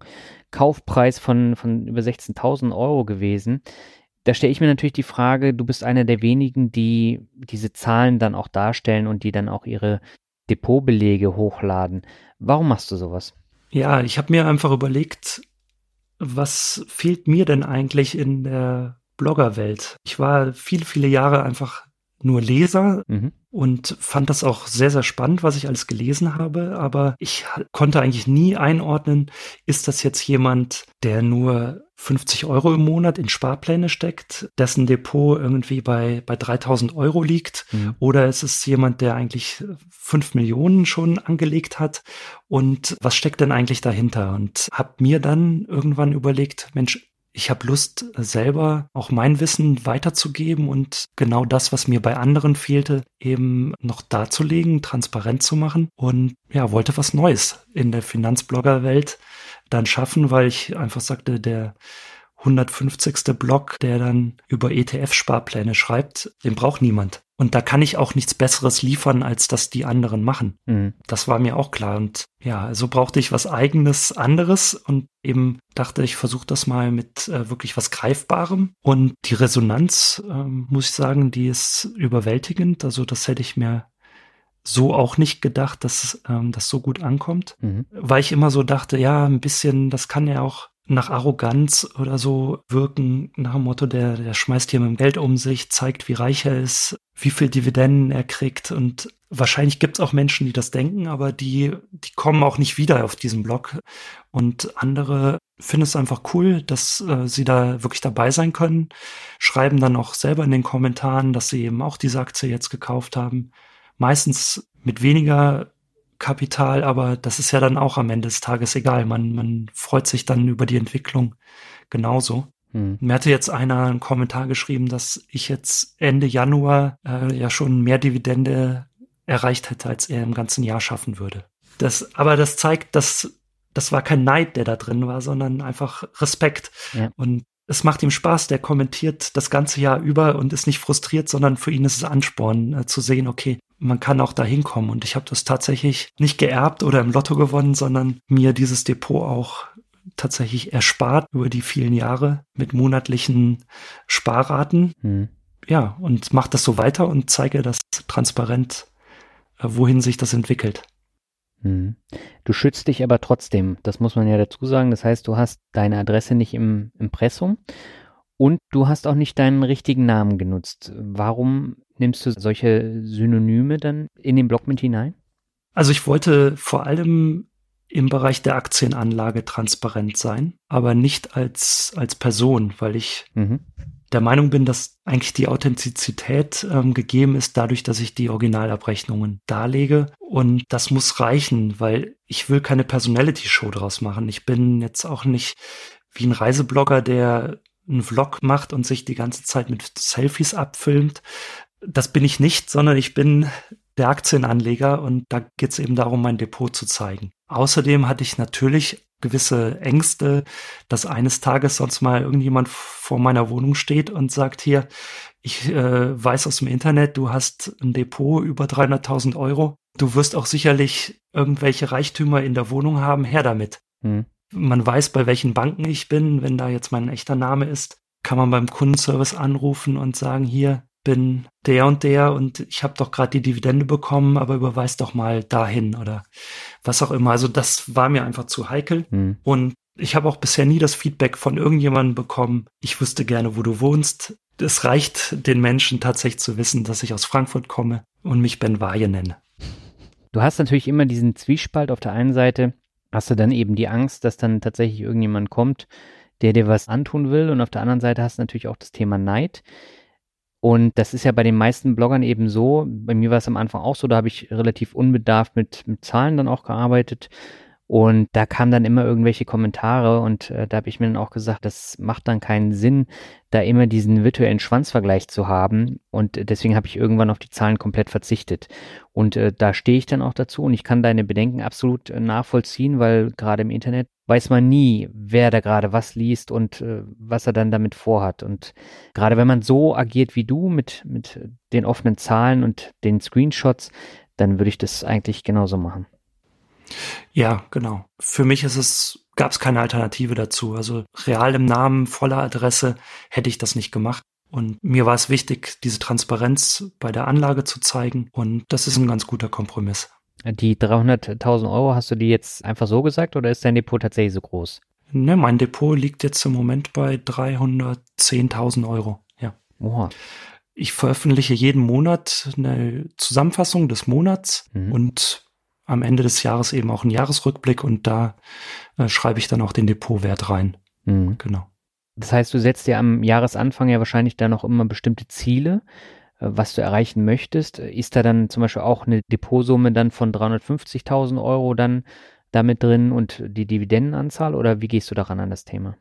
Kaufpreis von, von über 16.000 Euro gewesen. Da stelle ich mir natürlich die Frage, du bist einer der wenigen, die diese Zahlen dann auch darstellen und die dann auch ihre Depotbelege hochladen. Warum machst du sowas? Ja, ich habe mir einfach überlegt, was fehlt mir denn eigentlich in der Bloggerwelt? Ich war viele, viele Jahre einfach nur Leser mhm. Und fand das auch sehr, sehr spannend, was ich alles gelesen habe. Aber ich konnte eigentlich nie einordnen, ist das jetzt jemand, der nur 50 Euro im Monat in Sparpläne steckt, dessen Depot irgendwie bei, bei 3000 Euro liegt? Mhm. Oder ist es jemand, der eigentlich 5 Millionen schon angelegt hat? Und was steckt denn eigentlich dahinter? Und habe mir dann irgendwann überlegt, Mensch, ich habe Lust, selber auch mein Wissen weiterzugeben und genau das, was mir bei anderen fehlte, eben noch darzulegen, transparent zu machen. Und ja, wollte was Neues in der Finanzblogger-Welt dann schaffen, weil ich einfach sagte, der 150. Blog, der dann über ETF-Sparpläne schreibt, den braucht niemand. Und da kann ich auch nichts Besseres liefern, als das die anderen machen. Mhm. Das war mir auch klar. Und ja, so also brauchte ich was eigenes, anderes und eben dachte, ich versuche das mal mit äh, wirklich was Greifbarem. Und die Resonanz, äh, muss ich sagen, die ist überwältigend. Also das hätte ich mir so auch nicht gedacht, dass ähm, das so gut ankommt, mhm. weil ich immer so dachte, ja, ein bisschen, das kann ja auch nach Arroganz oder so wirken, nach dem Motto, der, der schmeißt hier mit dem Geld um sich, zeigt, wie reich er ist, wie viel Dividenden er kriegt. Und wahrscheinlich gibt es auch Menschen, die das denken, aber die, die kommen auch nicht wieder auf diesen Blog. Und andere finden es einfach cool, dass äh, sie da wirklich dabei sein können, schreiben dann auch selber in den Kommentaren, dass sie eben auch diese Aktie jetzt gekauft haben. Meistens mit weniger Kapital, aber das ist ja dann auch am Ende des Tages egal. Man, man freut sich dann über die Entwicklung genauso. Hm. Mir hatte jetzt einer einen Kommentar geschrieben, dass ich jetzt Ende Januar äh, ja schon mehr Dividende erreicht hätte, als er im ganzen Jahr schaffen würde. Das, aber das zeigt, dass das war kein Neid, der da drin war, sondern einfach Respekt. Ja. Und es macht ihm Spaß, der kommentiert das ganze Jahr über und ist nicht frustriert, sondern für ihn ist es Ansporn äh, zu sehen, okay, man kann auch da hinkommen. Und ich habe das tatsächlich nicht geerbt oder im Lotto gewonnen, sondern mir dieses Depot auch tatsächlich erspart über die vielen Jahre mit monatlichen Sparraten. Hm. Ja, und mache das so weiter und zeige das transparent, äh, wohin sich das entwickelt. Hm. Du schützt dich aber trotzdem, das muss man ja dazu sagen. Das heißt, du hast deine Adresse nicht im Impressum und du hast auch nicht deinen richtigen Namen genutzt. Warum nimmst du solche Synonyme dann in den Blog mit hinein? Also ich wollte vor allem im Bereich der Aktienanlage transparent sein, aber nicht als, als Person, weil ich mhm. Der Meinung bin, dass eigentlich die Authentizität ähm, gegeben ist dadurch, dass ich die Originalabrechnungen darlege. Und das muss reichen, weil ich will keine Personality-Show draus machen. Ich bin jetzt auch nicht wie ein Reiseblogger, der einen Vlog macht und sich die ganze Zeit mit Selfies abfilmt, das bin ich nicht, sondern ich bin der Aktienanleger und da geht es eben darum, mein Depot zu zeigen. Außerdem hatte ich natürlich gewisse Ängste, dass eines Tages sonst mal irgendjemand vor meiner Wohnung steht und sagt hier, ich äh, weiß aus dem Internet, du hast ein Depot über 300.000 Euro. Du wirst auch sicherlich irgendwelche Reichtümer in der Wohnung haben. Her damit. Hm. Man weiß, bei welchen Banken ich bin. Wenn da jetzt mein echter Name ist, kann man beim Kundenservice anrufen und sagen, hier, bin der und der und ich habe doch gerade die Dividende bekommen, aber überweis doch mal dahin oder was auch immer. Also das war mir einfach zu heikel. Mhm. Und ich habe auch bisher nie das Feedback von irgendjemandem bekommen, ich wüsste gerne, wo du wohnst. Es reicht den Menschen tatsächlich zu wissen, dass ich aus Frankfurt komme und mich Ben Waje nenne. Du hast natürlich immer diesen Zwiespalt. Auf der einen Seite hast du dann eben die Angst, dass dann tatsächlich irgendjemand kommt, der dir was antun will. Und auf der anderen Seite hast du natürlich auch das Thema Neid. Und das ist ja bei den meisten Bloggern eben so. Bei mir war es am Anfang auch so, da habe ich relativ unbedarft mit, mit Zahlen dann auch gearbeitet. Und da kamen dann immer irgendwelche Kommentare und äh, da habe ich mir dann auch gesagt, das macht dann keinen Sinn, da immer diesen virtuellen Schwanzvergleich zu haben. Und deswegen habe ich irgendwann auf die Zahlen komplett verzichtet. Und äh, da stehe ich dann auch dazu und ich kann deine Bedenken absolut äh, nachvollziehen, weil gerade im Internet weiß man nie, wer da gerade was liest und äh, was er dann damit vorhat. Und gerade wenn man so agiert wie du mit, mit den offenen Zahlen und den Screenshots, dann würde ich das eigentlich genauso machen. Ja, genau. Für mich ist es, gab es keine Alternative dazu. Also real im Namen, voller Adresse hätte ich das nicht gemacht. Und mir war es wichtig, diese Transparenz bei der Anlage zu zeigen. Und das ist ein ganz guter Kompromiss. Die 300.000 Euro, hast du die jetzt einfach so gesagt oder ist dein Depot tatsächlich so groß? Ne, mein Depot liegt jetzt im Moment bei 310.000 Euro. Ja. Oha. Ich veröffentliche jeden Monat eine Zusammenfassung des Monats mhm. und am Ende des Jahres eben auch einen Jahresrückblick und da äh, schreibe ich dann auch den Depotwert rein. Mhm. Genau. Das heißt, du setzt dir am Jahresanfang ja wahrscheinlich dann auch immer bestimmte Ziele, was du erreichen möchtest. Ist da dann zum Beispiel auch eine Depotsumme dann von 350.000 Euro dann damit drin und die Dividendenanzahl oder wie gehst du daran an das Thema?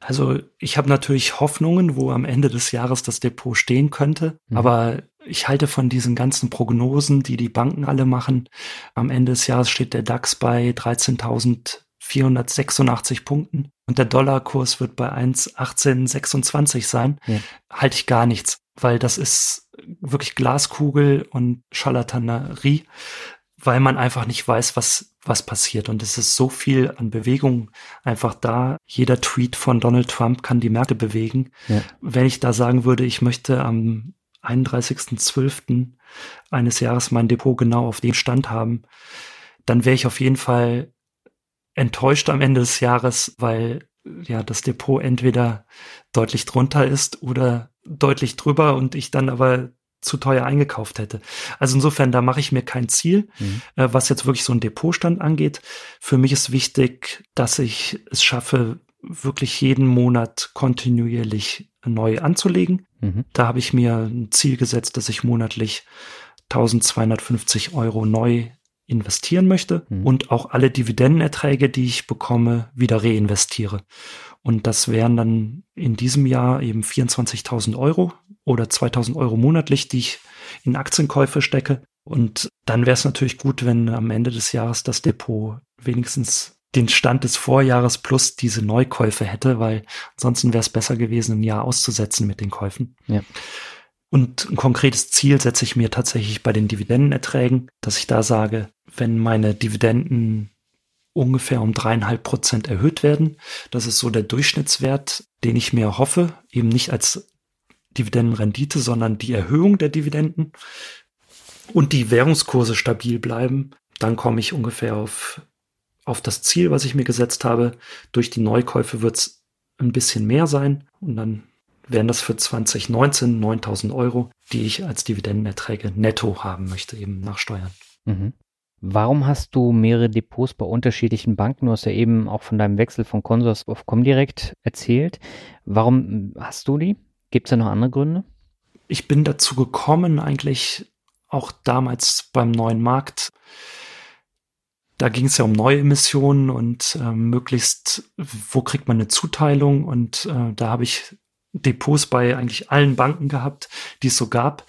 Also ich habe natürlich Hoffnungen, wo am Ende des Jahres das Depot stehen könnte, mhm. aber ich halte von diesen ganzen Prognosen, die die Banken alle machen. Am Ende des Jahres steht der DAX bei 13.486 Punkten und der Dollarkurs wird bei 1,1826 sein. Ja. Halte ich gar nichts, weil das ist wirklich Glaskugel und Charlatanerie weil man einfach nicht weiß, was, was passiert. Und es ist so viel an Bewegung einfach da. Jeder Tweet von Donald Trump kann die Märkte bewegen. Ja. Wenn ich da sagen würde, ich möchte am 31.12. eines Jahres mein Depot genau auf dem Stand haben, dann wäre ich auf jeden Fall enttäuscht am Ende des Jahres, weil ja das Depot entweder deutlich drunter ist oder deutlich drüber und ich dann aber zu teuer eingekauft hätte. Also insofern, da mache ich mir kein Ziel, mhm. äh, was jetzt wirklich so ein Depotstand angeht. Für mich ist wichtig, dass ich es schaffe, wirklich jeden Monat kontinuierlich neu anzulegen. Mhm. Da habe ich mir ein Ziel gesetzt, dass ich monatlich 1250 Euro neu investieren möchte mhm. und auch alle Dividendenerträge, die ich bekomme, wieder reinvestiere. Und das wären dann in diesem Jahr eben 24.000 Euro oder 2.000 Euro monatlich, die ich in Aktienkäufe stecke. Und dann wäre es natürlich gut, wenn am Ende des Jahres das Depot wenigstens den Stand des Vorjahres plus diese Neukäufe hätte, weil ansonsten wäre es besser gewesen, ein Jahr auszusetzen mit den Käufen. Ja. Und ein konkretes Ziel setze ich mir tatsächlich bei den Dividendenerträgen, dass ich da sage, wenn meine Dividenden ungefähr um dreieinhalb Prozent erhöht werden. Das ist so der Durchschnittswert, den ich mir hoffe, eben nicht als Dividendenrendite, sondern die Erhöhung der Dividenden und die Währungskurse stabil bleiben, dann komme ich ungefähr auf, auf das Ziel, was ich mir gesetzt habe. Durch die Neukäufe wird es ein bisschen mehr sein und dann wären das für 2019 9000 Euro, die ich als Dividendenerträge netto haben möchte, eben nach Steuern. Mhm. Warum hast du mehrere Depots bei unterschiedlichen Banken? Du hast ja eben auch von deinem Wechsel von Consors auf Comdirect erzählt. Warum hast du die? Gibt es da noch andere Gründe? Ich bin dazu gekommen, eigentlich auch damals beim neuen Markt. Da ging es ja um neue Emissionen und äh, möglichst, wo kriegt man eine Zuteilung? Und äh, da habe ich Depots bei eigentlich allen Banken gehabt, die es so gab,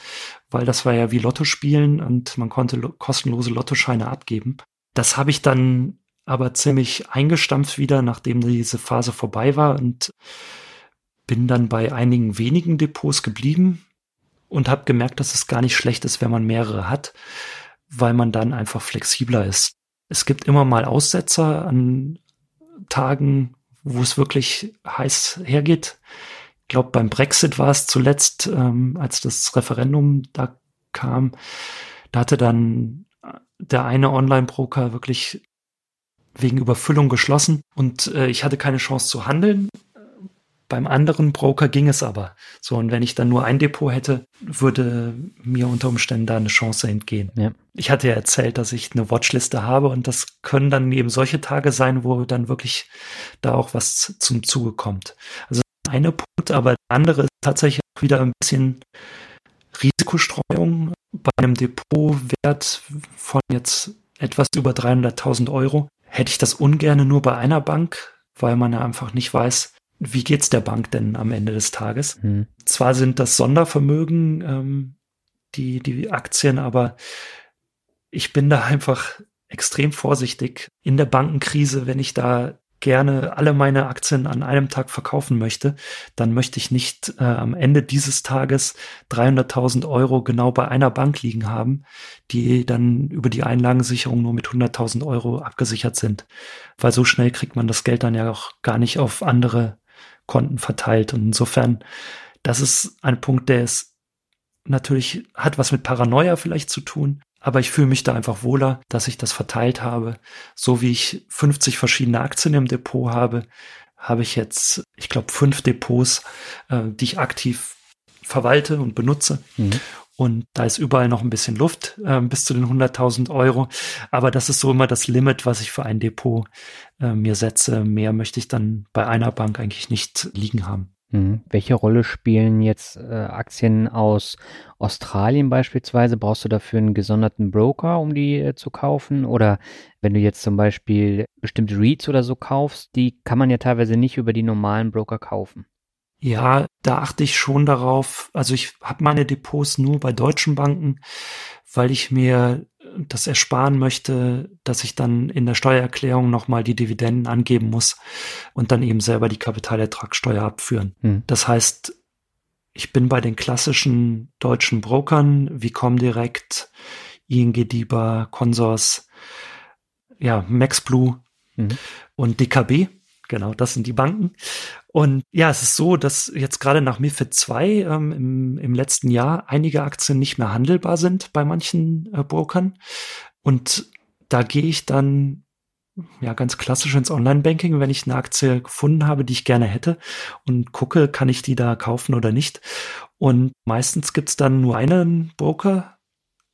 weil das war ja wie Lotto spielen und man konnte lo kostenlose Lottoscheine abgeben. Das habe ich dann aber ziemlich eingestampft wieder, nachdem diese Phase vorbei war und bin dann bei einigen wenigen Depots geblieben und habe gemerkt, dass es gar nicht schlecht ist, wenn man mehrere hat, weil man dann einfach flexibler ist. Es gibt immer mal Aussetzer an Tagen, wo es wirklich heiß hergeht glaube, beim Brexit war es zuletzt, ähm, als das Referendum da kam, da hatte dann der eine Online-Broker wirklich wegen Überfüllung geschlossen und äh, ich hatte keine Chance zu handeln. Beim anderen Broker ging es aber. So, und wenn ich dann nur ein Depot hätte, würde mir unter Umständen da eine Chance entgehen. Ja. Ich hatte ja erzählt, dass ich eine Watchliste habe und das können dann eben solche Tage sein, wo dann wirklich da auch was zum Zuge kommt. Also eine Punkt, aber der andere ist tatsächlich auch wieder ein bisschen Risikostreuung. Bei einem Depotwert von jetzt etwas über 300.000 Euro. Hätte ich das ungerne nur bei einer Bank, weil man ja einfach nicht weiß, wie geht's der Bank denn am Ende des Tages? Hm. Zwar sind das Sondervermögen, ähm, die, die Aktien, aber ich bin da einfach extrem vorsichtig in der Bankenkrise, wenn ich da gerne alle meine Aktien an einem Tag verkaufen möchte, dann möchte ich nicht äh, am Ende dieses Tages 300.000 Euro genau bei einer Bank liegen haben, die dann über die Einlagensicherung nur mit 100.000 Euro abgesichert sind. Weil so schnell kriegt man das Geld dann ja auch gar nicht auf andere Konten verteilt. Und insofern, das ist ein Punkt, der ist natürlich, hat was mit Paranoia vielleicht zu tun, aber ich fühle mich da einfach wohler, dass ich das verteilt habe. So wie ich 50 verschiedene Aktien im Depot habe, habe ich jetzt, ich glaube, fünf Depots, äh, die ich aktiv verwalte und benutze. Mhm. Und da ist überall noch ein bisschen Luft äh, bis zu den 100.000 Euro. Aber das ist so immer das Limit, was ich für ein Depot äh, mir setze. Mehr möchte ich dann bei einer Bank eigentlich nicht liegen haben. Hm. Welche Rolle spielen jetzt äh, Aktien aus Australien beispielsweise? Brauchst du dafür einen gesonderten Broker, um die äh, zu kaufen? Oder wenn du jetzt zum Beispiel bestimmte REITs oder so kaufst, die kann man ja teilweise nicht über die normalen Broker kaufen. Ja, da achte ich schon darauf. Also ich habe meine Depots nur bei deutschen Banken, weil ich mir das ersparen möchte, dass ich dann in der Steuererklärung nochmal die Dividenden angeben muss und dann eben selber die Kapitalertragssteuer abführen. Hm. Das heißt, ich bin bei den klassischen deutschen Brokern wie Comdirect, ING DIBA, Consors, ja, MaxBlue hm. und DKB. Genau, das sind die Banken. Und ja, es ist so, dass jetzt gerade nach MIFID 2 ähm, im, im letzten Jahr einige Aktien nicht mehr handelbar sind bei manchen äh, Brokern. Und da gehe ich dann ja ganz klassisch ins Online-Banking, wenn ich eine Aktie gefunden habe, die ich gerne hätte und gucke, kann ich die da kaufen oder nicht. Und meistens gibt's dann nur einen Broker,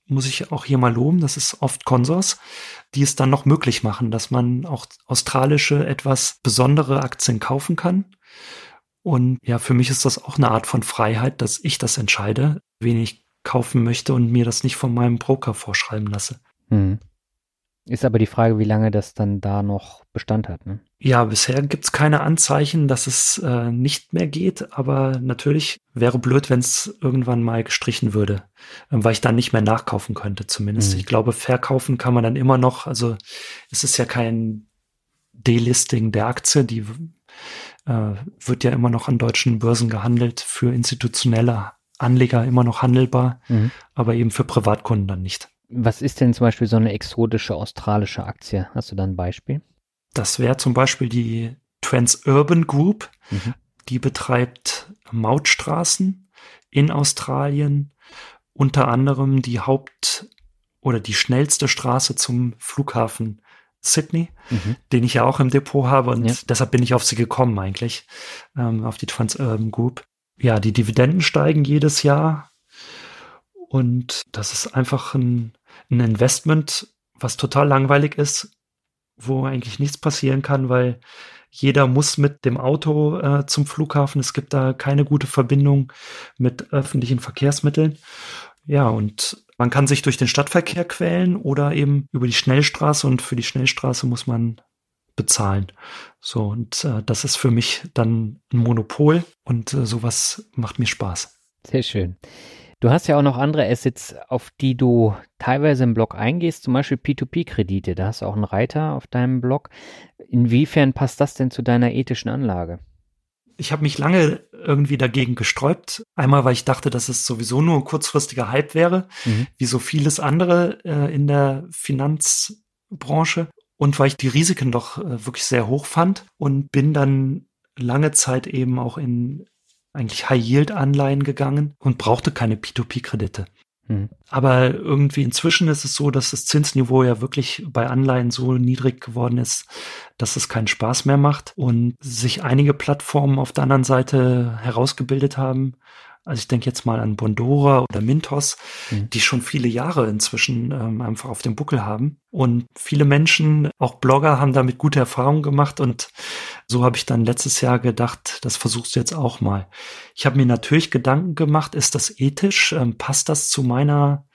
muss ich auch hier mal loben, das ist oft Consors, die es dann noch möglich machen, dass man auch australische, etwas besondere Aktien kaufen kann. Und ja, für mich ist das auch eine Art von Freiheit, dass ich das entscheide, wen ich kaufen möchte und mir das nicht von meinem Broker vorschreiben lasse. Hm. Ist aber die Frage, wie lange das dann da noch Bestand hat. Ne? Ja, bisher gibt's keine Anzeichen, dass es äh, nicht mehr geht, aber natürlich wäre blöd, wenn es irgendwann mal gestrichen würde, äh, weil ich dann nicht mehr nachkaufen könnte zumindest. Mhm. Ich glaube, verkaufen kann man dann immer noch. Also es ist ja kein Delisting der Aktie, die äh, wird ja immer noch an deutschen Börsen gehandelt, für institutionelle Anleger immer noch handelbar, mhm. aber eben für Privatkunden dann nicht. Was ist denn zum Beispiel so eine exotische australische Aktie? Hast du da ein Beispiel? Das wäre zum Beispiel die Transurban Group. Mhm. Die betreibt Mautstraßen in Australien, unter anderem die Haupt- oder die schnellste Straße zum Flughafen Sydney, mhm. den ich ja auch im Depot habe und ja. deshalb bin ich auf sie gekommen eigentlich, ähm, auf die Transurban Group. Ja, die Dividenden steigen jedes Jahr und das ist einfach ein, ein Investment, was total langweilig ist, wo eigentlich nichts passieren kann, weil jeder muss mit dem Auto äh, zum Flughafen. Es gibt da keine gute Verbindung mit öffentlichen Verkehrsmitteln. Ja, und man kann sich durch den Stadtverkehr quälen oder eben über die Schnellstraße und für die Schnellstraße muss man bezahlen. So, und äh, das ist für mich dann ein Monopol und äh, sowas macht mir Spaß. Sehr schön. Du hast ja auch noch andere Assets, auf die du teilweise im Blog eingehst, zum Beispiel P2P-Kredite. Da hast du auch einen Reiter auf deinem Blog. Inwiefern passt das denn zu deiner ethischen Anlage? Ich habe mich lange irgendwie dagegen gesträubt. Einmal, weil ich dachte, dass es sowieso nur ein kurzfristiger Hype wäre, mhm. wie so vieles andere äh, in der Finanzbranche. Und weil ich die Risiken doch äh, wirklich sehr hoch fand und bin dann lange Zeit eben auch in eigentlich High-Yield-Anleihen gegangen und brauchte keine P2P-Kredite. Hm. Aber irgendwie inzwischen ist es so, dass das Zinsniveau ja wirklich bei Anleihen so niedrig geworden ist, dass es keinen Spaß mehr macht und sich einige Plattformen auf der anderen Seite herausgebildet haben, also ich denke jetzt mal an Bondora oder Mintos, mhm. die schon viele Jahre inzwischen ähm, einfach auf dem Buckel haben. Und viele Menschen, auch Blogger, haben damit gute Erfahrungen gemacht. Und so habe ich dann letztes Jahr gedacht, das versuchst du jetzt auch mal. Ich habe mir natürlich Gedanken gemacht, ist das ethisch? Ähm, passt das zu meiner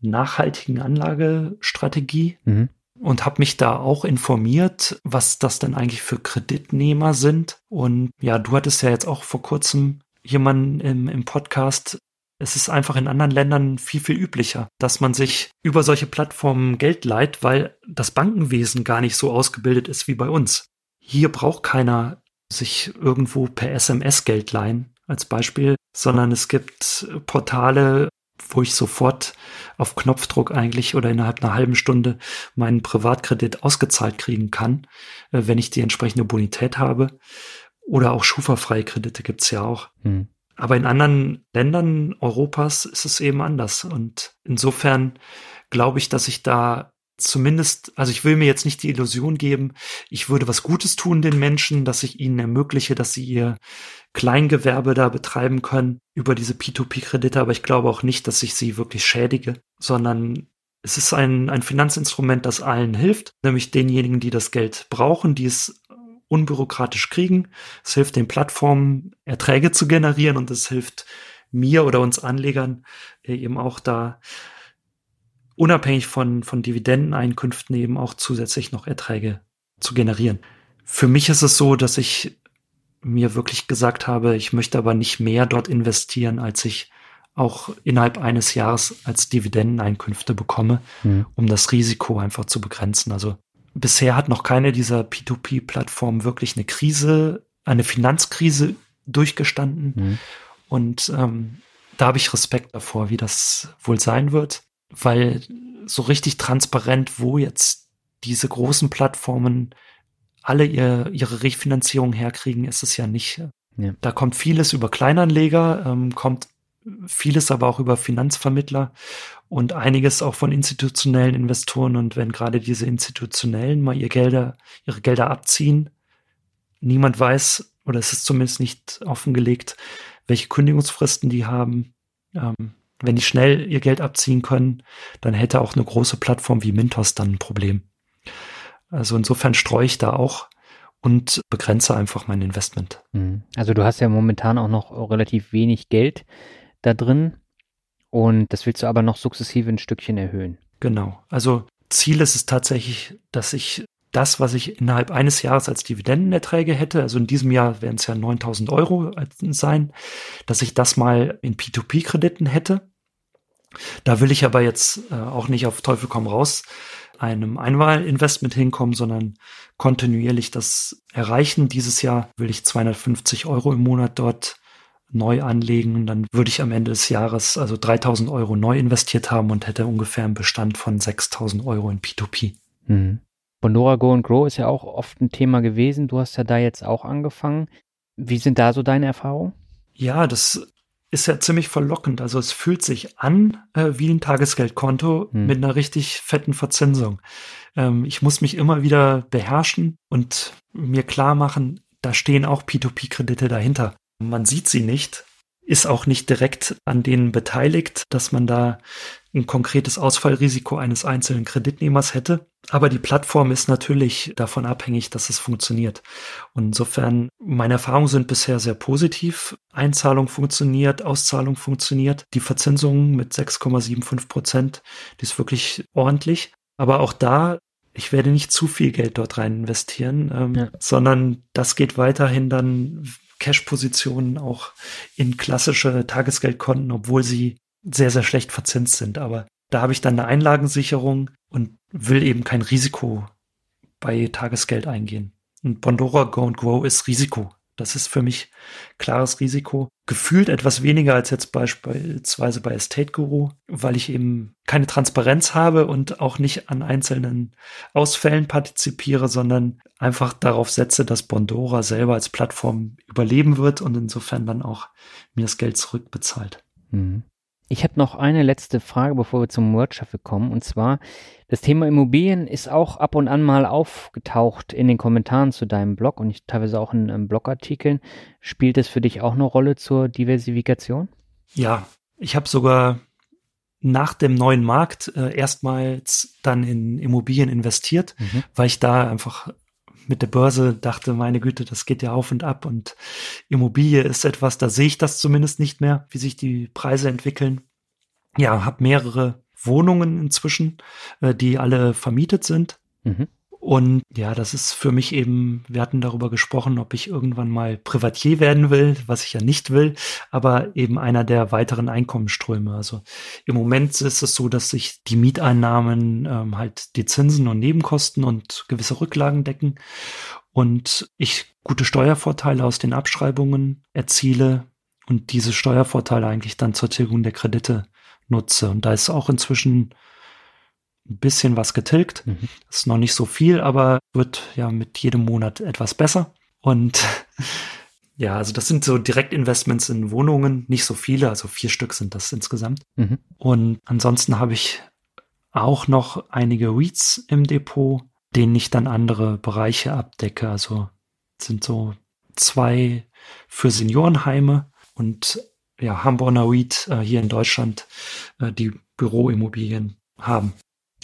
nachhaltigen Anlagestrategie. Mhm und habe mich da auch informiert, was das denn eigentlich für Kreditnehmer sind. Und ja, du hattest ja jetzt auch vor kurzem jemanden im, im Podcast. Es ist einfach in anderen Ländern viel, viel üblicher, dass man sich über solche Plattformen Geld leiht, weil das Bankenwesen gar nicht so ausgebildet ist wie bei uns. Hier braucht keiner sich irgendwo per SMS Geld leihen als Beispiel, sondern es gibt Portale, wo ich sofort auf Knopfdruck eigentlich oder innerhalb einer halben Stunde meinen Privatkredit ausgezahlt kriegen kann, äh, wenn ich die entsprechende Bonität habe. Oder auch schufa-freie Kredite gibt's ja auch. Hm. Aber in anderen Ländern Europas ist es eben anders. Und insofern glaube ich, dass ich da zumindest, also ich will mir jetzt nicht die Illusion geben, ich würde was Gutes tun den Menschen, dass ich ihnen ermögliche, dass sie ihr Kleingewerbe da betreiben können über diese P2P-Kredite, aber ich glaube auch nicht, dass ich sie wirklich schädige, sondern es ist ein, ein Finanzinstrument, das allen hilft, nämlich denjenigen, die das Geld brauchen, die es unbürokratisch kriegen. Es hilft den Plattformen, Erträge zu generieren und es hilft mir oder uns Anlegern äh, eben auch da unabhängig von, von Dividendeneinkünften eben auch zusätzlich noch Erträge zu generieren. Für mich ist es so, dass ich mir wirklich gesagt habe, ich möchte aber nicht mehr dort investieren, als ich auch innerhalb eines Jahres als Dividendeneinkünfte bekomme, mhm. um das Risiko einfach zu begrenzen. Also bisher hat noch keine dieser P2P-Plattformen wirklich eine Krise, eine Finanzkrise durchgestanden. Mhm. Und ähm, da habe ich Respekt davor, wie das wohl sein wird weil so richtig transparent, wo jetzt diese großen Plattformen alle ihr, ihre Refinanzierung herkriegen, ist es ja nicht. Ja. Da kommt vieles über Kleinanleger, ähm, kommt vieles aber auch über Finanzvermittler und einiges auch von institutionellen Investoren. Und wenn gerade diese institutionellen mal ihr Gelder, ihre Gelder abziehen, niemand weiß, oder es ist zumindest nicht offengelegt, welche Kündigungsfristen die haben. Ähm, wenn die schnell ihr Geld abziehen können, dann hätte auch eine große Plattform wie Mintos dann ein Problem. Also insofern streue ich da auch und begrenze einfach mein Investment. Mhm. Also du hast ja momentan auch noch relativ wenig Geld da drin und das willst du aber noch sukzessive ein Stückchen erhöhen. Genau. Also Ziel ist es tatsächlich, dass ich das, was ich innerhalb eines Jahres als Dividendenerträge hätte, also in diesem Jahr werden es ja 9000 Euro sein, dass ich das mal in P2P-Krediten hätte. Da will ich aber jetzt äh, auch nicht auf Teufel komm raus einem Einwahl-Investment hinkommen, sondern kontinuierlich das erreichen. Dieses Jahr will ich 250 Euro im Monat dort neu anlegen. Dann würde ich am Ende des Jahres also 3000 Euro neu investiert haben und hätte ungefähr einen Bestand von 6000 Euro in P2P. Mhm. Bondora Go and Grow ist ja auch oft ein Thema gewesen. Du hast ja da jetzt auch angefangen. Wie sind da so deine Erfahrungen? Ja, das ist ja ziemlich verlockend. Also es fühlt sich an äh, wie ein Tagesgeldkonto hm. mit einer richtig fetten Verzinsung. Ähm, ich muss mich immer wieder beherrschen und mir klar machen, da stehen auch P2P-Kredite dahinter. Man sieht sie nicht, ist auch nicht direkt an denen beteiligt, dass man da ein konkretes Ausfallrisiko eines einzelnen Kreditnehmers hätte. Aber die Plattform ist natürlich davon abhängig, dass es funktioniert. Und insofern, meine Erfahrungen sind bisher sehr positiv. Einzahlung funktioniert, Auszahlung funktioniert. Die Verzinsung mit 6,75 Prozent, die ist wirklich ordentlich. Aber auch da, ich werde nicht zu viel Geld dort rein investieren, ähm, ja. sondern das geht weiterhin dann Cash-Positionen auch in klassische Tagesgeldkonten, obwohl sie sehr, sehr schlecht verzinst sind. Aber da habe ich dann eine Einlagensicherung und will eben kein Risiko bei Tagesgeld eingehen. Und Bondora Go and Grow ist Risiko. Das ist für mich klares Risiko. Gefühlt etwas weniger als jetzt beispielsweise bei Estate Guru, weil ich eben keine Transparenz habe und auch nicht an einzelnen Ausfällen partizipiere, sondern einfach darauf setze, dass Bondora selber als Plattform überleben wird und insofern dann auch mir das Geld zurückbezahlt. Mhm. Ich habe noch eine letzte Frage, bevor wir zum Word kommen. Und zwar, das Thema Immobilien ist auch ab und an mal aufgetaucht in den Kommentaren zu deinem Blog und ich, teilweise auch in, in Blogartikeln. Spielt es für dich auch eine Rolle zur Diversifikation? Ja, ich habe sogar nach dem neuen Markt äh, erstmals dann in Immobilien investiert, mhm. weil ich da einfach mit der Börse dachte, meine Güte, das geht ja auf und ab und Immobilie ist etwas, da sehe ich das zumindest nicht mehr, wie sich die Preise entwickeln. Ja, habe mehrere Wohnungen inzwischen, äh, die alle vermietet sind. Mhm. Und ja, das ist für mich eben, wir hatten darüber gesprochen, ob ich irgendwann mal Privatier werden will, was ich ja nicht will, aber eben einer der weiteren Einkommensströme. Also im Moment ist es so, dass sich die Mieteinnahmen ähm, halt die Zinsen und Nebenkosten und gewisse Rücklagen decken und ich gute Steuervorteile aus den Abschreibungen erziele und diese Steuervorteile eigentlich dann zur Tilgung der Kredite nutze. Und da ist auch inzwischen ein bisschen was getilgt. Mhm. Ist noch nicht so viel, aber wird ja mit jedem Monat etwas besser. Und ja, also das sind so Direktinvestments in Wohnungen, nicht so viele, also vier Stück sind das insgesamt. Mhm. Und ansonsten habe ich auch noch einige REITs im Depot, denen ich dann andere Bereiche abdecke. Also sind so zwei für Seniorenheime und ja, Hamburger REIT äh, hier in Deutschland, äh, die Büroimmobilien haben.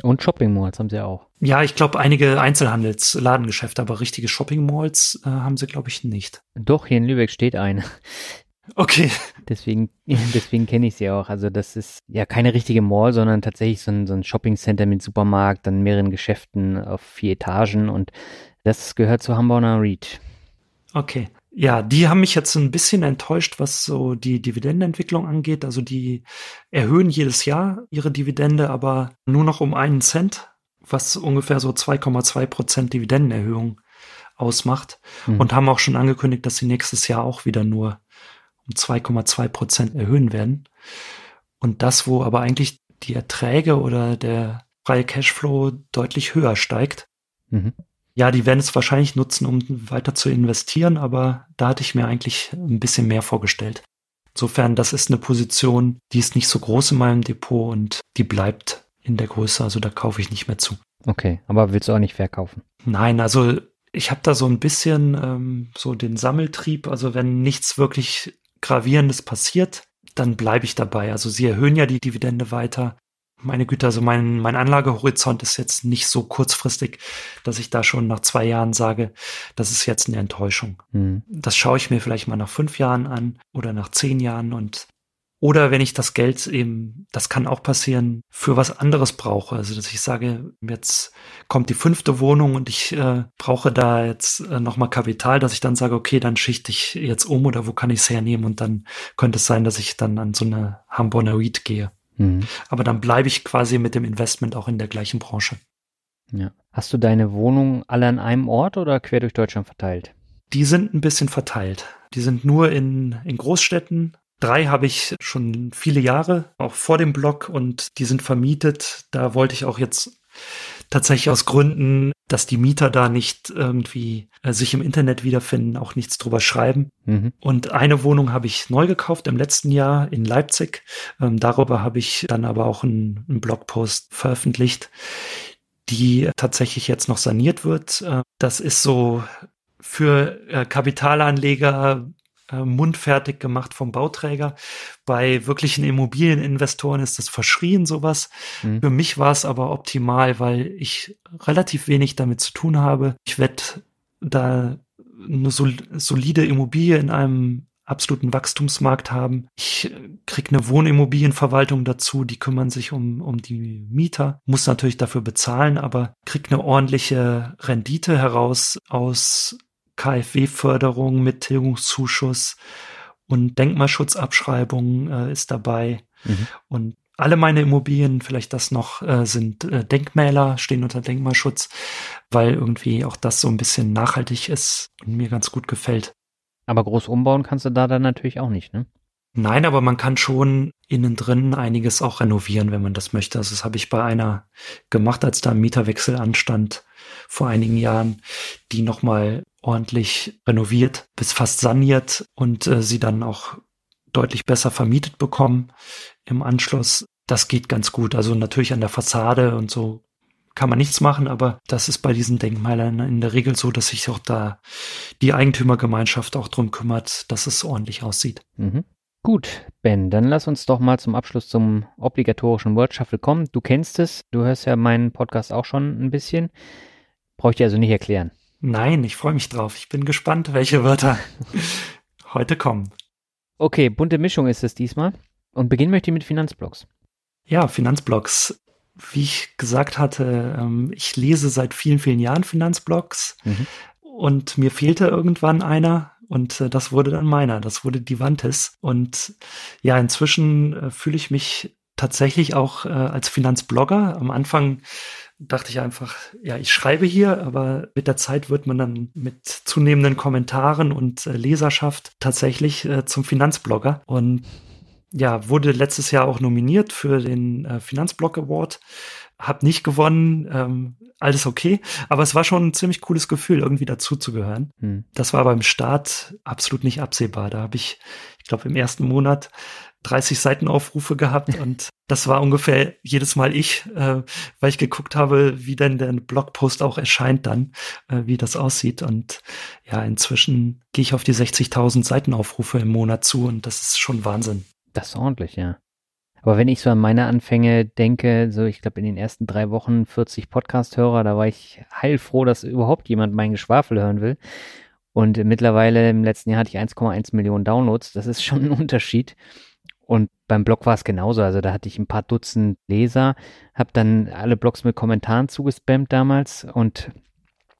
Und Shopping Malls haben sie auch. Ja, ich glaube, einige Einzelhandelsladengeschäfte, aber richtige Shopping Malls äh, haben sie, glaube ich, nicht. Doch, hier in Lübeck steht eine. Okay. Deswegen, deswegen kenne ich sie auch. Also das ist ja keine richtige Mall, sondern tatsächlich so ein, so ein Shopping Center mit Supermarkt, dann mehreren Geschäften auf vier Etagen und das gehört zu Hamburger Reach. Okay. Ja, die haben mich jetzt ein bisschen enttäuscht, was so die Dividendenentwicklung angeht. Also die erhöhen jedes Jahr ihre Dividende, aber nur noch um einen Cent, was ungefähr so 2,2 Prozent Dividendenerhöhung ausmacht. Mhm. Und haben auch schon angekündigt, dass sie nächstes Jahr auch wieder nur um 2,2 Prozent erhöhen werden. Und das, wo aber eigentlich die Erträge oder der freie Cashflow deutlich höher steigt. Mhm. Ja, die werden es wahrscheinlich nutzen, um weiter zu investieren, aber da hatte ich mir eigentlich ein bisschen mehr vorgestellt. Insofern, das ist eine Position, die ist nicht so groß in meinem Depot und die bleibt in der Größe, also da kaufe ich nicht mehr zu. Okay, aber willst du auch nicht verkaufen? Nein, also ich habe da so ein bisschen ähm, so den Sammeltrieb, also wenn nichts wirklich Gravierendes passiert, dann bleibe ich dabei. Also sie erhöhen ja die Dividende weiter meine Güte, also mein, mein Anlagehorizont ist jetzt nicht so kurzfristig, dass ich da schon nach zwei Jahren sage, das ist jetzt eine Enttäuschung. Mhm. Das schaue ich mir vielleicht mal nach fünf Jahren an oder nach zehn Jahren und oder wenn ich das Geld eben, das kann auch passieren, für was anderes brauche. Also dass ich sage, jetzt kommt die fünfte Wohnung und ich äh, brauche da jetzt äh, nochmal Kapital, dass ich dann sage, okay, dann schichte ich jetzt um oder wo kann ich es hernehmen und dann könnte es sein, dass ich dann an so eine Hamburger Read gehe. Mhm. Aber dann bleibe ich quasi mit dem Investment auch in der gleichen Branche. Ja. Hast du deine Wohnungen alle an einem Ort oder quer durch Deutschland verteilt? Die sind ein bisschen verteilt. Die sind nur in, in Großstädten. Drei habe ich schon viele Jahre, auch vor dem Blog, und die sind vermietet. Da wollte ich auch jetzt tatsächlich aus Gründen, dass die Mieter da nicht irgendwie äh, sich im Internet wiederfinden, auch nichts drüber schreiben. Mhm. Und eine Wohnung habe ich neu gekauft im letzten Jahr in Leipzig. Ähm, darüber habe ich dann aber auch einen, einen Blogpost veröffentlicht, die tatsächlich jetzt noch saniert wird. Äh, das ist so für äh, Kapitalanleger äh, mundfertig gemacht vom Bauträger. Bei wirklichen Immobilieninvestoren ist das verschrien sowas. Mhm. Für mich war es aber optimal, weil ich relativ wenig damit zu tun habe. Ich werde da eine solide Immobilie in einem absoluten Wachstumsmarkt haben. Ich krieg eine Wohnimmobilienverwaltung dazu, die kümmern sich um, um die Mieter, muss natürlich dafür bezahlen, aber krieg eine ordentliche Rendite heraus aus KfW-Förderung mit Tilgungszuschuss und Denkmalschutzabschreibung äh, ist dabei. Mhm. Und alle meine Immobilien, vielleicht das noch, äh, sind äh, Denkmäler, stehen unter Denkmalschutz, weil irgendwie auch das so ein bisschen nachhaltig ist und mir ganz gut gefällt. Aber groß umbauen kannst du da dann natürlich auch nicht, ne? Nein, aber man kann schon innen drin einiges auch renovieren, wenn man das möchte. Also das habe ich bei einer gemacht, als da ein Mieterwechsel anstand vor einigen Jahren, die nochmal ordentlich renoviert bis fast saniert und äh, sie dann auch deutlich besser vermietet bekommen im Anschluss. Das geht ganz gut. Also natürlich an der Fassade und so kann man nichts machen, aber das ist bei diesen Denkmälern in der Regel so, dass sich auch da die Eigentümergemeinschaft auch drum kümmert, dass es ordentlich aussieht. Mhm. Gut, Ben, dann lass uns doch mal zum Abschluss zum obligatorischen Word Shuffle kommen. Du kennst es, du hörst ja meinen Podcast auch schon ein bisschen. Brauche ich dir also nicht erklären. Nein, ich freue mich drauf. Ich bin gespannt, welche Wörter heute kommen. Okay, bunte Mischung ist es diesmal. Und beginnen möchte ich mit Finanzblocks. Ja, Finanzblogs. Wie ich gesagt hatte, ähm, ich lese seit vielen, vielen Jahren Finanzblogs mhm. und mir fehlte irgendwann einer und äh, das wurde dann meiner, das wurde Divantes. Und ja, inzwischen äh, fühle ich mich tatsächlich auch äh, als Finanzblogger. Am Anfang dachte ich einfach, ja, ich schreibe hier, aber mit der Zeit wird man dann mit zunehmenden Kommentaren und äh, Leserschaft tatsächlich äh, zum Finanzblogger. Und ja, wurde letztes Jahr auch nominiert für den äh, Finanzblog Award. Hab nicht gewonnen, ähm, alles okay. Aber es war schon ein ziemlich cooles Gefühl, irgendwie dazuzugehören. Hm. Das war beim Start absolut nicht absehbar. Da habe ich, ich glaube, im ersten Monat 30 Seitenaufrufe gehabt und das war ungefähr jedes Mal ich, äh, weil ich geguckt habe, wie denn der Blogpost auch erscheint dann, äh, wie das aussieht und ja, inzwischen gehe ich auf die 60.000 Seitenaufrufe im Monat zu und das ist schon Wahnsinn. Das ist ordentlich, ja. Aber wenn ich so an meine Anfänge denke, so ich glaube in den ersten drei Wochen 40 Podcast-Hörer, da war ich heilfroh, dass überhaupt jemand mein Geschwafel hören will. Und mittlerweile im letzten Jahr hatte ich 1,1 Millionen Downloads. Das ist schon ein Unterschied. Und beim Blog war es genauso. Also da hatte ich ein paar Dutzend Leser, habe dann alle Blogs mit Kommentaren zugespammt damals und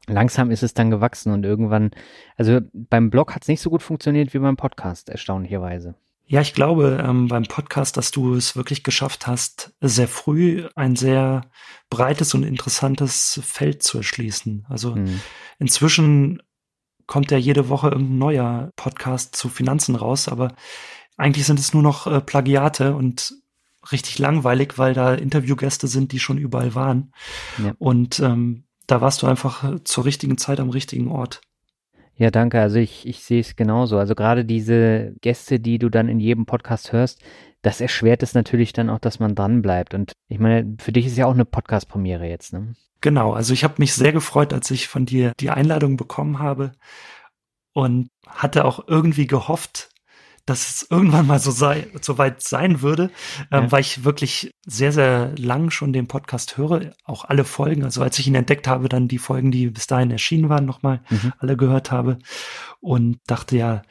langsam ist es dann gewachsen und irgendwann, also beim Blog hat es nicht so gut funktioniert wie beim Podcast, erstaunlicherweise. Ja, ich glaube ähm, beim Podcast, dass du es wirklich geschafft hast, sehr früh ein sehr breites und interessantes Feld zu erschließen. Also mhm. inzwischen kommt ja jede Woche irgendein neuer Podcast zu Finanzen raus, aber eigentlich sind es nur noch äh, Plagiate und richtig langweilig, weil da Interviewgäste sind, die schon überall waren. Ja. Und ähm, da warst du einfach äh, zur richtigen Zeit am richtigen Ort. Ja, danke. Also ich, ich sehe es genauso. Also gerade diese Gäste, die du dann in jedem Podcast hörst, das erschwert es natürlich dann auch, dass man dran bleibt. Und ich meine, für dich ist ja auch eine Podcast-Premiere jetzt, ne? Genau. Also ich habe mich sehr gefreut, als ich von dir die Einladung bekommen habe und hatte auch irgendwie gehofft, dass es irgendwann mal so sei, so weit sein würde, ähm, ja. weil ich wirklich sehr, sehr lang schon den Podcast höre, auch alle Folgen. Also als ich ihn entdeckt habe, dann die Folgen, die bis dahin erschienen waren, nochmal mhm. alle gehört habe und dachte ja,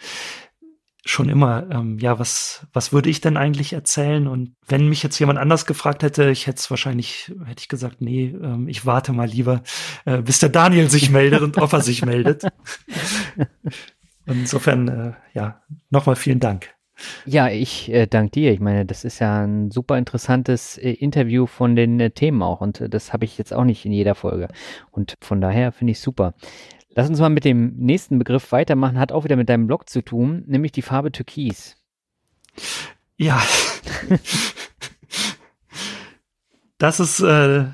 schon immer, ähm, ja, was, was würde ich denn eigentlich erzählen? Und wenn mich jetzt jemand anders gefragt hätte, ich hätte es wahrscheinlich, hätte ich gesagt, nee, ähm, ich warte mal lieber, äh, bis der Daniel sich meldet und ob er sich meldet. Insofern, äh, ja, nochmal vielen Dank. Ja, ich äh, danke dir. Ich meine, das ist ja ein super interessantes äh, Interview von den äh, Themen auch und äh, das habe ich jetzt auch nicht in jeder Folge. Und von daher finde ich super. Lass uns mal mit dem nächsten Begriff weitermachen, hat auch wieder mit deinem Blog zu tun, nämlich die Farbe Türkis. Ja. das ist, äh,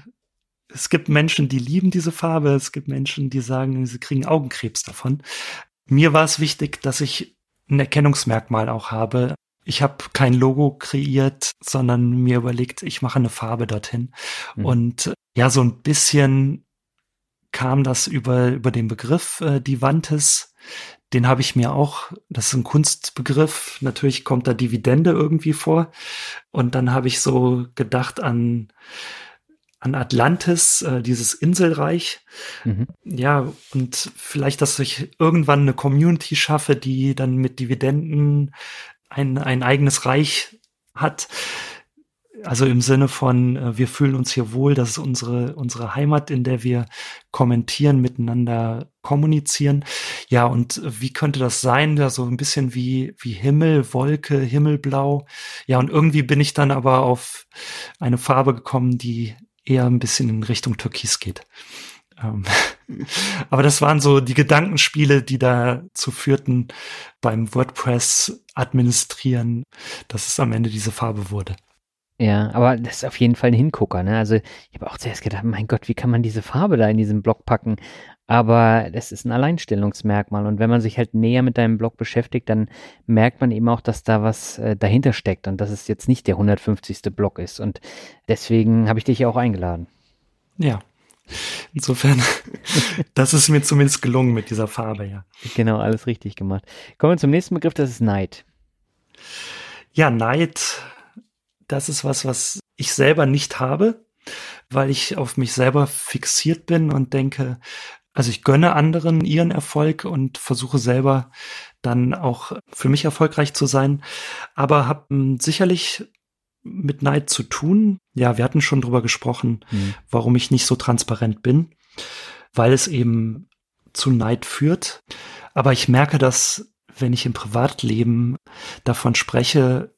es gibt Menschen, die lieben diese Farbe, es gibt Menschen, die sagen, sie kriegen Augenkrebs davon. Mir war es wichtig, dass ich ein Erkennungsmerkmal auch habe. Ich habe kein Logo kreiert, sondern mir überlegt, ich mache eine Farbe dorthin. Mhm. Und ja, so ein bisschen kam das über, über den Begriff äh, Divantes. Den habe ich mir auch, das ist ein Kunstbegriff, natürlich kommt da Dividende irgendwie vor. Und dann habe ich so gedacht an an Atlantis, äh, dieses Inselreich. Mhm. Ja, und vielleicht, dass ich irgendwann eine Community schaffe, die dann mit Dividenden ein, ein eigenes Reich hat. Also im Sinne von, äh, wir fühlen uns hier wohl, das ist unsere, unsere Heimat, in der wir kommentieren, miteinander kommunizieren. Ja, und wie könnte das sein? Ja, so ein bisschen wie, wie Himmel, Wolke, Himmelblau. Ja, und irgendwie bin ich dann aber auf eine Farbe gekommen, die eher ein bisschen in Richtung Türkis geht. Ähm, aber das waren so die Gedankenspiele, die dazu führten beim WordPress administrieren, dass es am Ende diese Farbe wurde. Ja, aber das ist auf jeden Fall ein Hingucker. Ne? Also ich habe auch zuerst gedacht, mein Gott, wie kann man diese Farbe da in diesem Blog packen? Aber das ist ein Alleinstellungsmerkmal. Und wenn man sich halt näher mit deinem Blog beschäftigt, dann merkt man eben auch, dass da was äh, dahinter steckt und dass es jetzt nicht der 150. Blog ist. Und deswegen habe ich dich ja auch eingeladen. Ja. Insofern, das ist mir zumindest gelungen mit dieser Farbe, ja. Genau, alles richtig gemacht. Kommen wir zum nächsten Begriff, das ist Neid. Ja, Neid, das ist was, was ich selber nicht habe, weil ich auf mich selber fixiert bin und denke, also ich gönne anderen ihren Erfolg und versuche selber dann auch für mich erfolgreich zu sein, aber habe hm, sicherlich mit Neid zu tun. Ja, wir hatten schon drüber gesprochen, mhm. warum ich nicht so transparent bin, weil es eben zu Neid führt. Aber ich merke, dass wenn ich im Privatleben davon spreche,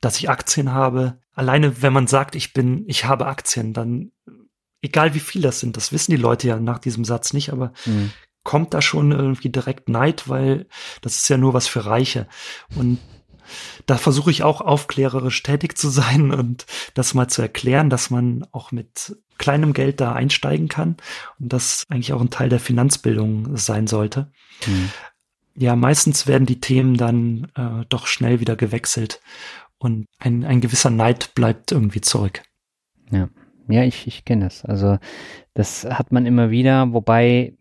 dass ich Aktien habe, alleine wenn man sagt, ich bin, ich habe Aktien, dann egal wie viel das sind, das wissen die Leute ja nach diesem Satz nicht, aber mhm. kommt da schon irgendwie direkt Neid, weil das ist ja nur was für Reiche. Und da versuche ich auch aufklärerisch tätig zu sein und das mal zu erklären, dass man auch mit kleinem Geld da einsteigen kann und das eigentlich auch ein Teil der Finanzbildung sein sollte. Mhm. Ja, meistens werden die Themen dann äh, doch schnell wieder gewechselt und ein, ein gewisser Neid bleibt irgendwie zurück. Ja, ja, ich, ich kenne das. Also das hat man immer wieder, wobei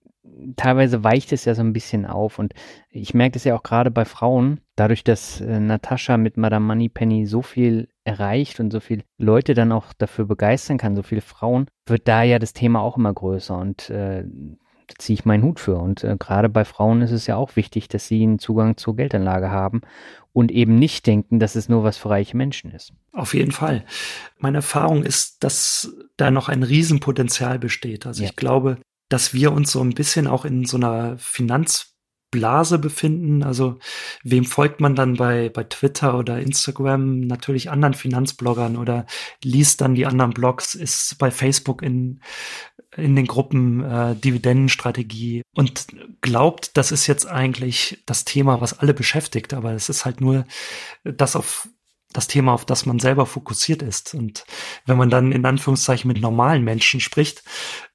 teilweise weicht es ja so ein bisschen auf und ich merke das ja auch gerade bei Frauen, dadurch, dass äh, Natascha mit Madame Moneypenny so viel erreicht und so viele Leute dann auch dafür begeistern kann, so viele Frauen, wird da ja das Thema auch immer größer und äh, da ziehe ich meinen Hut für. Und äh, gerade bei Frauen ist es ja auch wichtig, dass sie einen Zugang zur Geldanlage haben und eben nicht denken, dass es nur was für reiche Menschen ist. Auf jeden Fall. Meine Erfahrung ist, dass da noch ein Riesenpotenzial besteht. Also ja. ich glaube, dass wir uns so ein bisschen auch in so einer Finanzblase befinden. Also wem folgt man dann bei, bei Twitter oder Instagram? Natürlich anderen Finanzbloggern oder liest dann die anderen Blogs, ist bei Facebook in, in den Gruppen äh, Dividendenstrategie und glaubt, das ist jetzt eigentlich das Thema, was alle beschäftigt. Aber es ist halt nur das auf das Thema, auf das man selber fokussiert ist. Und wenn man dann in Anführungszeichen mit normalen Menschen spricht,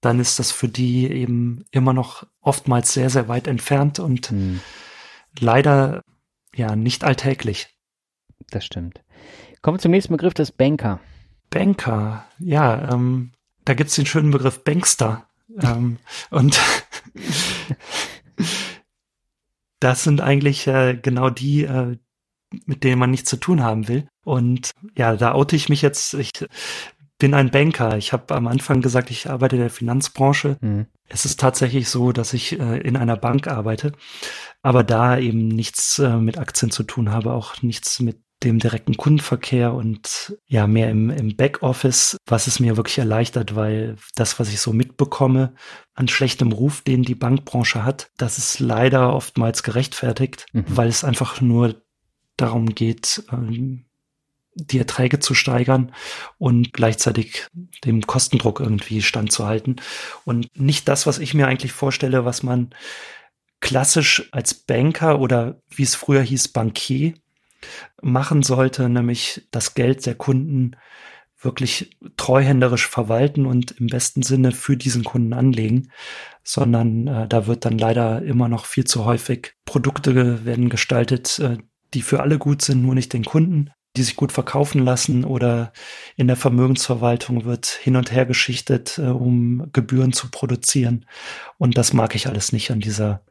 dann ist das für die eben immer noch oftmals sehr, sehr weit entfernt und hm. leider ja nicht alltäglich. Das stimmt. Kommen wir zum nächsten Begriff, das Banker. Banker, ja, ähm, da gibt's den schönen Begriff Bankster. ähm, und das sind eigentlich äh, genau die, äh, mit denen man nichts zu tun haben will. Und ja, da oute ich mich jetzt. Ich bin ein Banker. Ich habe am Anfang gesagt, ich arbeite in der Finanzbranche. Mhm. Es ist tatsächlich so, dass ich äh, in einer Bank arbeite, aber da eben nichts äh, mit Aktien zu tun habe, auch nichts mit dem direkten Kundenverkehr und ja, mehr im, im Backoffice, was es mir wirklich erleichtert, weil das, was ich so mitbekomme an schlechtem Ruf, den die Bankbranche hat, das ist leider oftmals gerechtfertigt, mhm. weil es einfach nur darum geht, ähm, die Erträge zu steigern und gleichzeitig dem Kostendruck irgendwie standzuhalten. Und nicht das, was ich mir eigentlich vorstelle, was man klassisch als Banker oder wie es früher hieß, Bankier machen sollte, nämlich das Geld der Kunden wirklich treuhänderisch verwalten und im besten Sinne für diesen Kunden anlegen, sondern äh, da wird dann leider immer noch viel zu häufig Produkte werden gestaltet, äh, die für alle gut sind, nur nicht den Kunden, die sich gut verkaufen lassen oder in der Vermögensverwaltung wird hin und her geschichtet, äh, um Gebühren zu produzieren. Und das mag ich alles nicht an dieser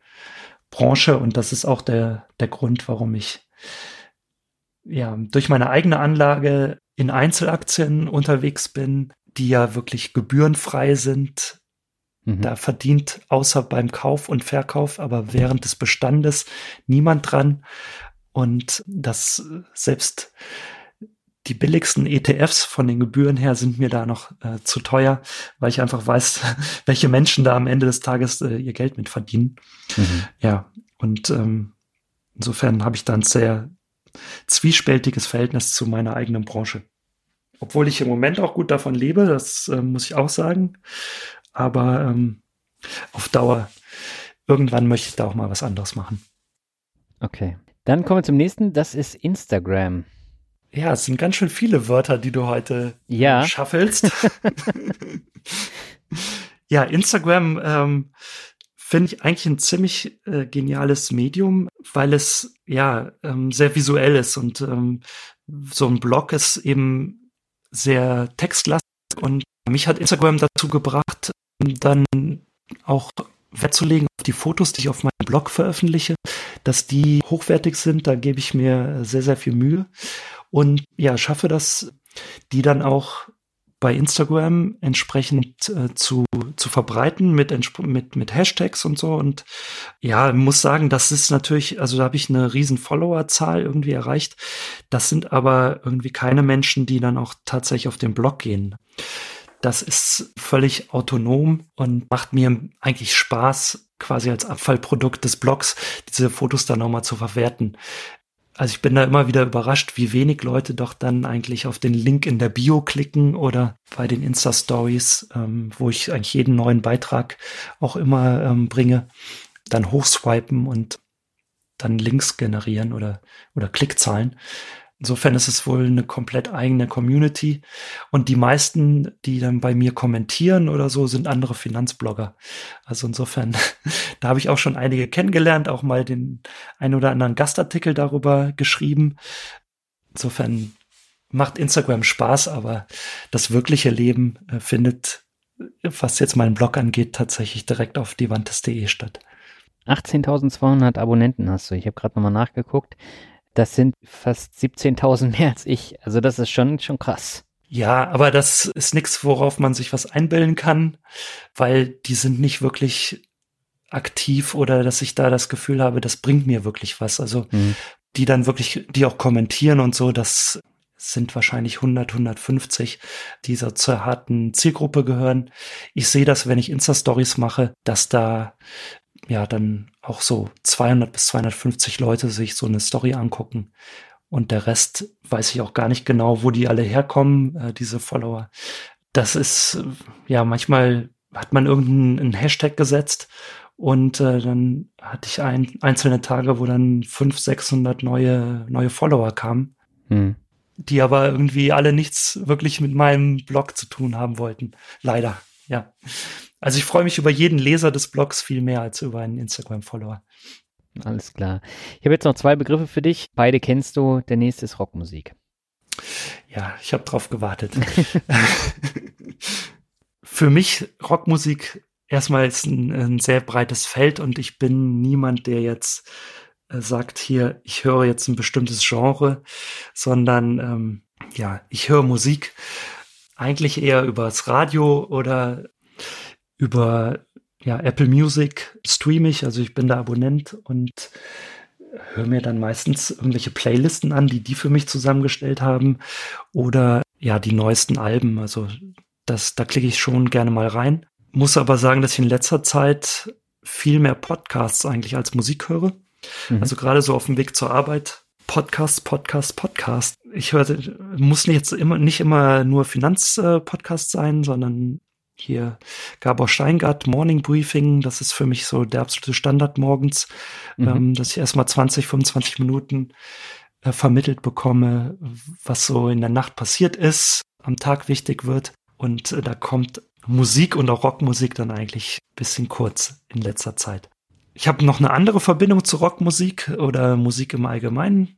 Branche. Und das ist auch der, der Grund, warum ich ja durch meine eigene Anlage in Einzelaktien unterwegs bin, die ja wirklich gebührenfrei sind. Mhm. Da verdient außer beim Kauf und Verkauf, aber während des Bestandes niemand dran. Und das selbst die billigsten ETFs von den Gebühren her sind mir da noch äh, zu teuer, weil ich einfach weiß, welche Menschen da am Ende des Tages äh, ihr Geld mit verdienen. Mhm. Ja, und ähm, insofern habe ich da ein sehr zwiespältiges Verhältnis zu meiner eigenen Branche. Obwohl ich im Moment auch gut davon lebe, das äh, muss ich auch sagen. Aber ähm, auf Dauer, irgendwann möchte ich da auch mal was anderes machen. Okay. Dann kommen wir zum nächsten, das ist Instagram. Ja, es sind ganz schön viele Wörter, die du heute ja. schaffelst. ja, Instagram ähm, finde ich eigentlich ein ziemlich äh, geniales Medium, weil es ja ähm, sehr visuell ist und ähm, so ein Blog ist eben sehr textlastig und mich hat Instagram dazu gebracht, dann auch Wert zu legen auf die Fotos, die ich auf meinem Blog veröffentliche, dass die hochwertig sind. Da gebe ich mir sehr, sehr viel Mühe und ja, schaffe das, die dann auch bei Instagram entsprechend äh, zu, zu verbreiten mit, mit, mit Hashtags und so. Und ja, muss sagen, das ist natürlich, also da habe ich eine riesen Followerzahl irgendwie erreicht. Das sind aber irgendwie keine Menschen, die dann auch tatsächlich auf den Blog gehen. Das ist völlig autonom und macht mir eigentlich Spaß, quasi als Abfallprodukt des Blogs diese Fotos dann nochmal zu verwerten. Also ich bin da immer wieder überrascht, wie wenig Leute doch dann eigentlich auf den Link in der Bio klicken oder bei den Insta-Stories, ähm, wo ich eigentlich jeden neuen Beitrag auch immer ähm, bringe, dann hochswipen und dann Links generieren oder, oder Klickzahlen. Insofern ist es wohl eine komplett eigene Community. Und die meisten, die dann bei mir kommentieren oder so, sind andere Finanzblogger. Also insofern, da habe ich auch schon einige kennengelernt, auch mal den ein oder anderen Gastartikel darüber geschrieben. Insofern macht Instagram Spaß, aber das wirkliche Leben äh, findet, was jetzt meinen Blog angeht, tatsächlich direkt auf divantes.de statt. 18.200 Abonnenten hast du. Ich habe gerade nochmal nachgeguckt. Das sind fast 17.000 mehr als ich. Also das ist schon, schon krass. Ja, aber das ist nichts, worauf man sich was einbilden kann, weil die sind nicht wirklich aktiv oder dass ich da das Gefühl habe, das bringt mir wirklich was. Also mhm. die dann wirklich, die auch kommentieren und so, das sind wahrscheinlich 100, 150, die so zur harten Zielgruppe gehören. Ich sehe das, wenn ich Insta-Stories mache, dass da ja dann auch so 200 bis 250 Leute sich so eine Story angucken. Und der Rest weiß ich auch gar nicht genau, wo die alle herkommen, äh, diese Follower. Das ist, ja, manchmal hat man irgendeinen Hashtag gesetzt und äh, dann hatte ich ein, einzelne Tage, wo dann 500, 600 neue, neue Follower kamen, hm. die aber irgendwie alle nichts wirklich mit meinem Blog zu tun haben wollten. Leider, ja. Also ich freue mich über jeden Leser des Blogs viel mehr als über einen Instagram-Follower. Alles klar. Ich habe jetzt noch zwei Begriffe für dich. Beide kennst du. Der nächste ist Rockmusik. Ja, ich habe drauf gewartet. für mich Rockmusik erstmal ist ein, ein, sehr breites Feld und ich bin niemand, der jetzt äh, sagt, hier, ich höre jetzt ein bestimmtes Genre, sondern ähm, ja, ich höre Musik eigentlich eher übers Radio oder über ja, Apple Music streame ich, also ich bin da Abonnent und höre mir dann meistens irgendwelche Playlisten an, die die für mich zusammengestellt haben oder ja, die neuesten Alben. Also das, da klicke ich schon gerne mal rein. Muss aber sagen, dass ich in letzter Zeit viel mehr Podcasts eigentlich als Musik höre. Mhm. Also gerade so auf dem Weg zur Arbeit. Podcast, Podcast, Podcast. Ich höre, muss nicht jetzt immer, nicht immer nur Finanzpodcast sein, sondern hier Gabor Steingart, Morning Briefing, das ist für mich so der absolute Standard morgens, mhm. ähm, dass ich erstmal 20, 25 Minuten äh, vermittelt bekomme, was so in der Nacht passiert ist, am Tag wichtig wird. Und äh, da kommt Musik und auch Rockmusik dann eigentlich bisschen kurz in letzter Zeit. Ich habe noch eine andere Verbindung zu Rockmusik oder Musik im Allgemeinen.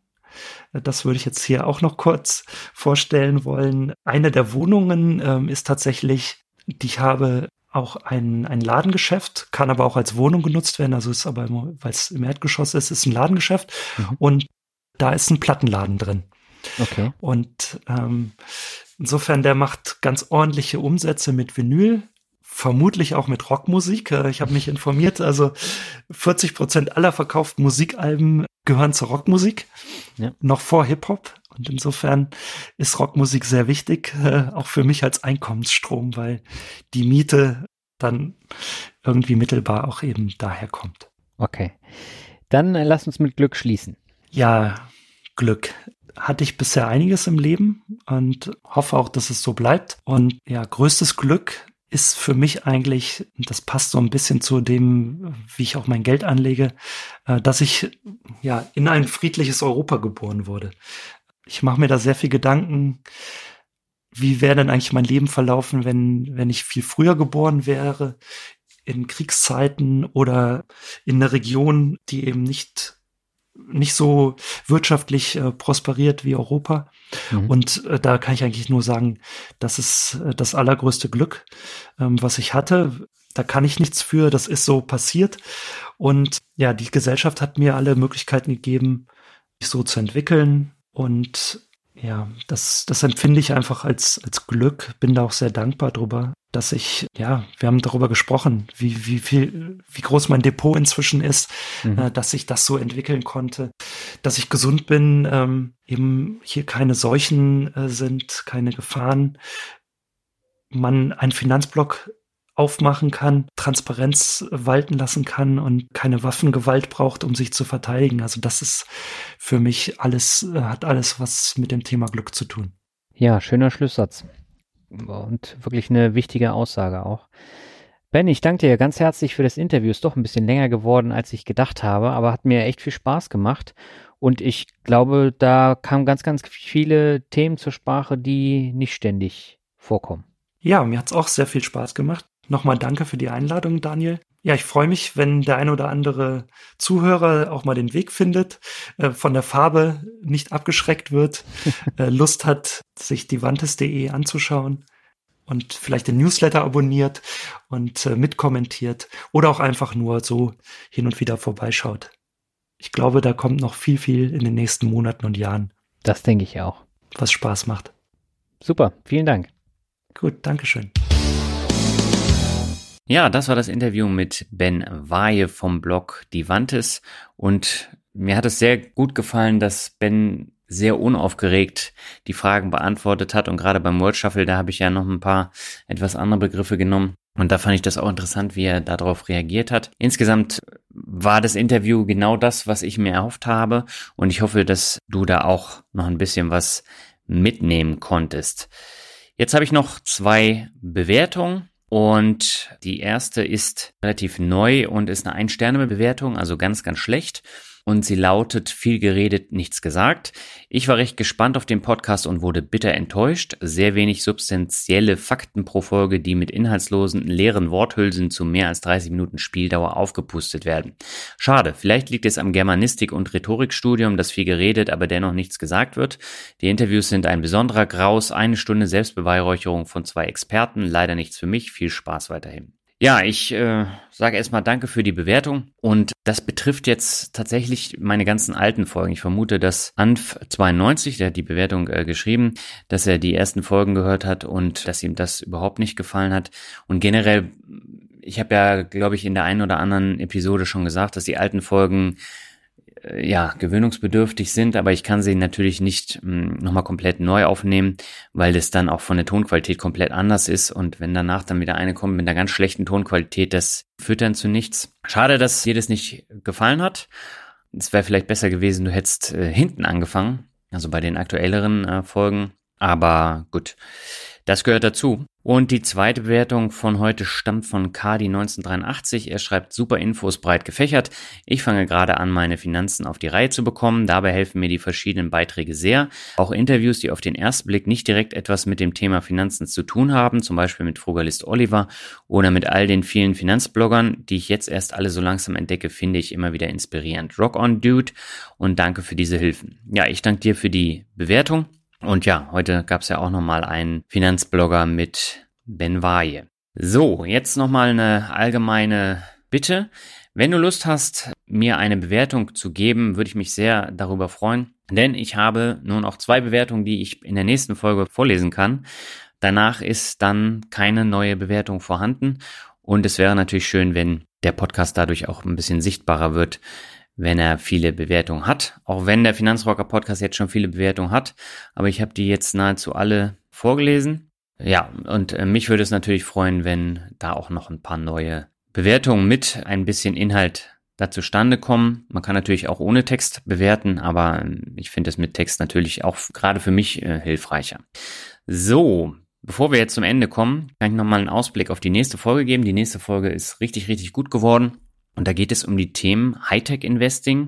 Das würde ich jetzt hier auch noch kurz vorstellen wollen. Eine der Wohnungen ähm, ist tatsächlich ich habe auch ein, ein Ladengeschäft, kann aber auch als Wohnung genutzt werden. Also ist aber, weil es im Erdgeschoss ist, ist ein Ladengeschäft. Mhm. Und da ist ein Plattenladen drin. Okay. Und ähm, insofern, der macht ganz ordentliche Umsätze mit Vinyl, vermutlich auch mit Rockmusik. Äh, ich habe mich informiert, also 40 Prozent aller verkauften Musikalben gehören zur Rockmusik, ja. noch vor Hip-Hop. Und insofern ist Rockmusik sehr wichtig, äh, auch für mich als Einkommensstrom, weil die Miete dann irgendwie mittelbar auch eben daher kommt. Okay. Dann äh, lass uns mit Glück schließen. Ja, Glück. Hatte ich bisher einiges im Leben und hoffe auch, dass es so bleibt. Und ja, größtes Glück ist für mich eigentlich, das passt so ein bisschen zu dem, wie ich auch mein Geld anlege, äh, dass ich ja in ein friedliches Europa geboren wurde. Ich mache mir da sehr viel Gedanken, wie wäre denn eigentlich mein Leben verlaufen, wenn, wenn ich viel früher geboren wäre, in Kriegszeiten oder in einer Region, die eben nicht nicht so wirtschaftlich äh, prosperiert wie Europa. Mhm. Und äh, da kann ich eigentlich nur sagen, das ist äh, das allergrößte Glück, ähm, was ich hatte. Da kann ich nichts für, das ist so passiert. Und ja, die Gesellschaft hat mir alle Möglichkeiten gegeben, mich so zu entwickeln. Und Ja, das, das empfinde ich einfach als, als Glück, bin da auch sehr dankbar drüber, dass ich, ja, wir haben darüber gesprochen, wie, wie viel, wie groß mein Depot inzwischen ist, mhm. äh, dass ich das so entwickeln konnte, dass ich gesund bin, ähm, eben hier keine Seuchen äh, sind, keine Gefahren, man einen Finanzblock aufmachen kann, Transparenz walten lassen kann und keine Waffengewalt braucht, um sich zu verteidigen. Also das ist für mich alles, äh, hat alles was mit dem Thema Glück zu tun. Ja, schöner Schlusssatz und wirklich eine wichtige Aussage auch. Ben, ich danke dir ganz herzlich für das Interview. Ist doch ein bisschen länger geworden, als ich gedacht habe, aber hat mir echt viel Spaß gemacht. Und ich glaube, da kamen ganz, ganz viele Themen zur Sprache, die nicht ständig vorkommen. Ja, mir hat es auch sehr viel Spaß gemacht. Nochmal danke für die Einladung, Daniel. Ja, ich freue mich, wenn der ein oder andere Zuhörer auch mal den Weg findet, äh, von der Farbe nicht abgeschreckt wird, äh, Lust hat, sich die Wantes.de anzuschauen und vielleicht den Newsletter abonniert und äh, mitkommentiert oder auch einfach nur so hin und wieder vorbeischaut. Ich glaube, da kommt noch viel, viel in den nächsten Monaten und Jahren. Das denke ich auch. Was Spaß macht. Super, vielen Dank. Gut, Dankeschön. Ja, das war das Interview mit Ben Waje vom Blog Divantes und mir hat es sehr gut gefallen, dass Ben sehr unaufgeregt die Fragen beantwortet hat und gerade beim World Shuffle, da habe ich ja noch ein paar etwas andere Begriffe genommen und da fand ich das auch interessant, wie er darauf reagiert hat. Insgesamt war das Interview genau das, was ich mir erhofft habe und ich hoffe, dass du da auch noch ein bisschen was mitnehmen konntest. Jetzt habe ich noch zwei Bewertungen. Und die erste ist relativ neu und ist eine Ein-Sterne-Bewertung, also ganz, ganz schlecht und sie lautet viel geredet, nichts gesagt. Ich war recht gespannt auf den Podcast und wurde bitter enttäuscht. Sehr wenig substanzielle Fakten pro Folge, die mit inhaltslosen, leeren Worthülsen zu mehr als 30 Minuten Spieldauer aufgepustet werden. Schade, vielleicht liegt es am Germanistik- und Rhetorikstudium, dass viel geredet, aber dennoch nichts gesagt wird. Die Interviews sind ein besonderer Graus, eine Stunde Selbstbeweihräucherung von zwei Experten, leider nichts für mich. Viel Spaß weiterhin. Ja, ich äh, sage erstmal danke für die Bewertung und das betrifft jetzt tatsächlich meine ganzen alten Folgen. Ich vermute, dass Anf92, der hat die Bewertung äh, geschrieben, dass er die ersten Folgen gehört hat und dass ihm das überhaupt nicht gefallen hat. Und generell, ich habe ja, glaube ich, in der einen oder anderen Episode schon gesagt, dass die alten Folgen ja, gewöhnungsbedürftig sind, aber ich kann sie natürlich nicht hm, nochmal komplett neu aufnehmen, weil das dann auch von der Tonqualität komplett anders ist und wenn danach dann wieder eine kommt mit einer ganz schlechten Tonqualität, das führt dann zu nichts. Schade, dass dir das nicht gefallen hat. Es wäre vielleicht besser gewesen, du hättest äh, hinten angefangen, also bei den aktuelleren äh, Folgen, aber gut. Das gehört dazu. Und die zweite Bewertung von heute stammt von Kadi 1983. Er schreibt super Infos breit gefächert. Ich fange gerade an, meine Finanzen auf die Reihe zu bekommen. Dabei helfen mir die verschiedenen Beiträge sehr. Auch Interviews, die auf den ersten Blick nicht direkt etwas mit dem Thema Finanzen zu tun haben, zum Beispiel mit Frugalist Oliver oder mit all den vielen Finanzbloggern, die ich jetzt erst alle so langsam entdecke, finde ich immer wieder inspirierend. Rock on, Dude. Und danke für diese Hilfen. Ja, ich danke dir für die Bewertung. Und ja, heute gab es ja auch nochmal einen Finanzblogger mit Ben Waje. So, jetzt nochmal eine allgemeine Bitte. Wenn du Lust hast, mir eine Bewertung zu geben, würde ich mich sehr darüber freuen, denn ich habe nur noch zwei Bewertungen, die ich in der nächsten Folge vorlesen kann. Danach ist dann keine neue Bewertung vorhanden und es wäre natürlich schön, wenn der Podcast dadurch auch ein bisschen sichtbarer wird wenn er viele Bewertungen hat. Auch wenn der Finanzrocker Podcast jetzt schon viele Bewertungen hat, aber ich habe die jetzt nahezu alle vorgelesen. Ja, und äh, mich würde es natürlich freuen, wenn da auch noch ein paar neue Bewertungen mit ein bisschen Inhalt da zustande kommen. Man kann natürlich auch ohne Text bewerten, aber ähm, ich finde es mit Text natürlich auch gerade für mich äh, hilfreicher. So, bevor wir jetzt zum Ende kommen, kann ich nochmal einen Ausblick auf die nächste Folge geben. Die nächste Folge ist richtig, richtig gut geworden. Und da geht es um die Themen Hightech Investing,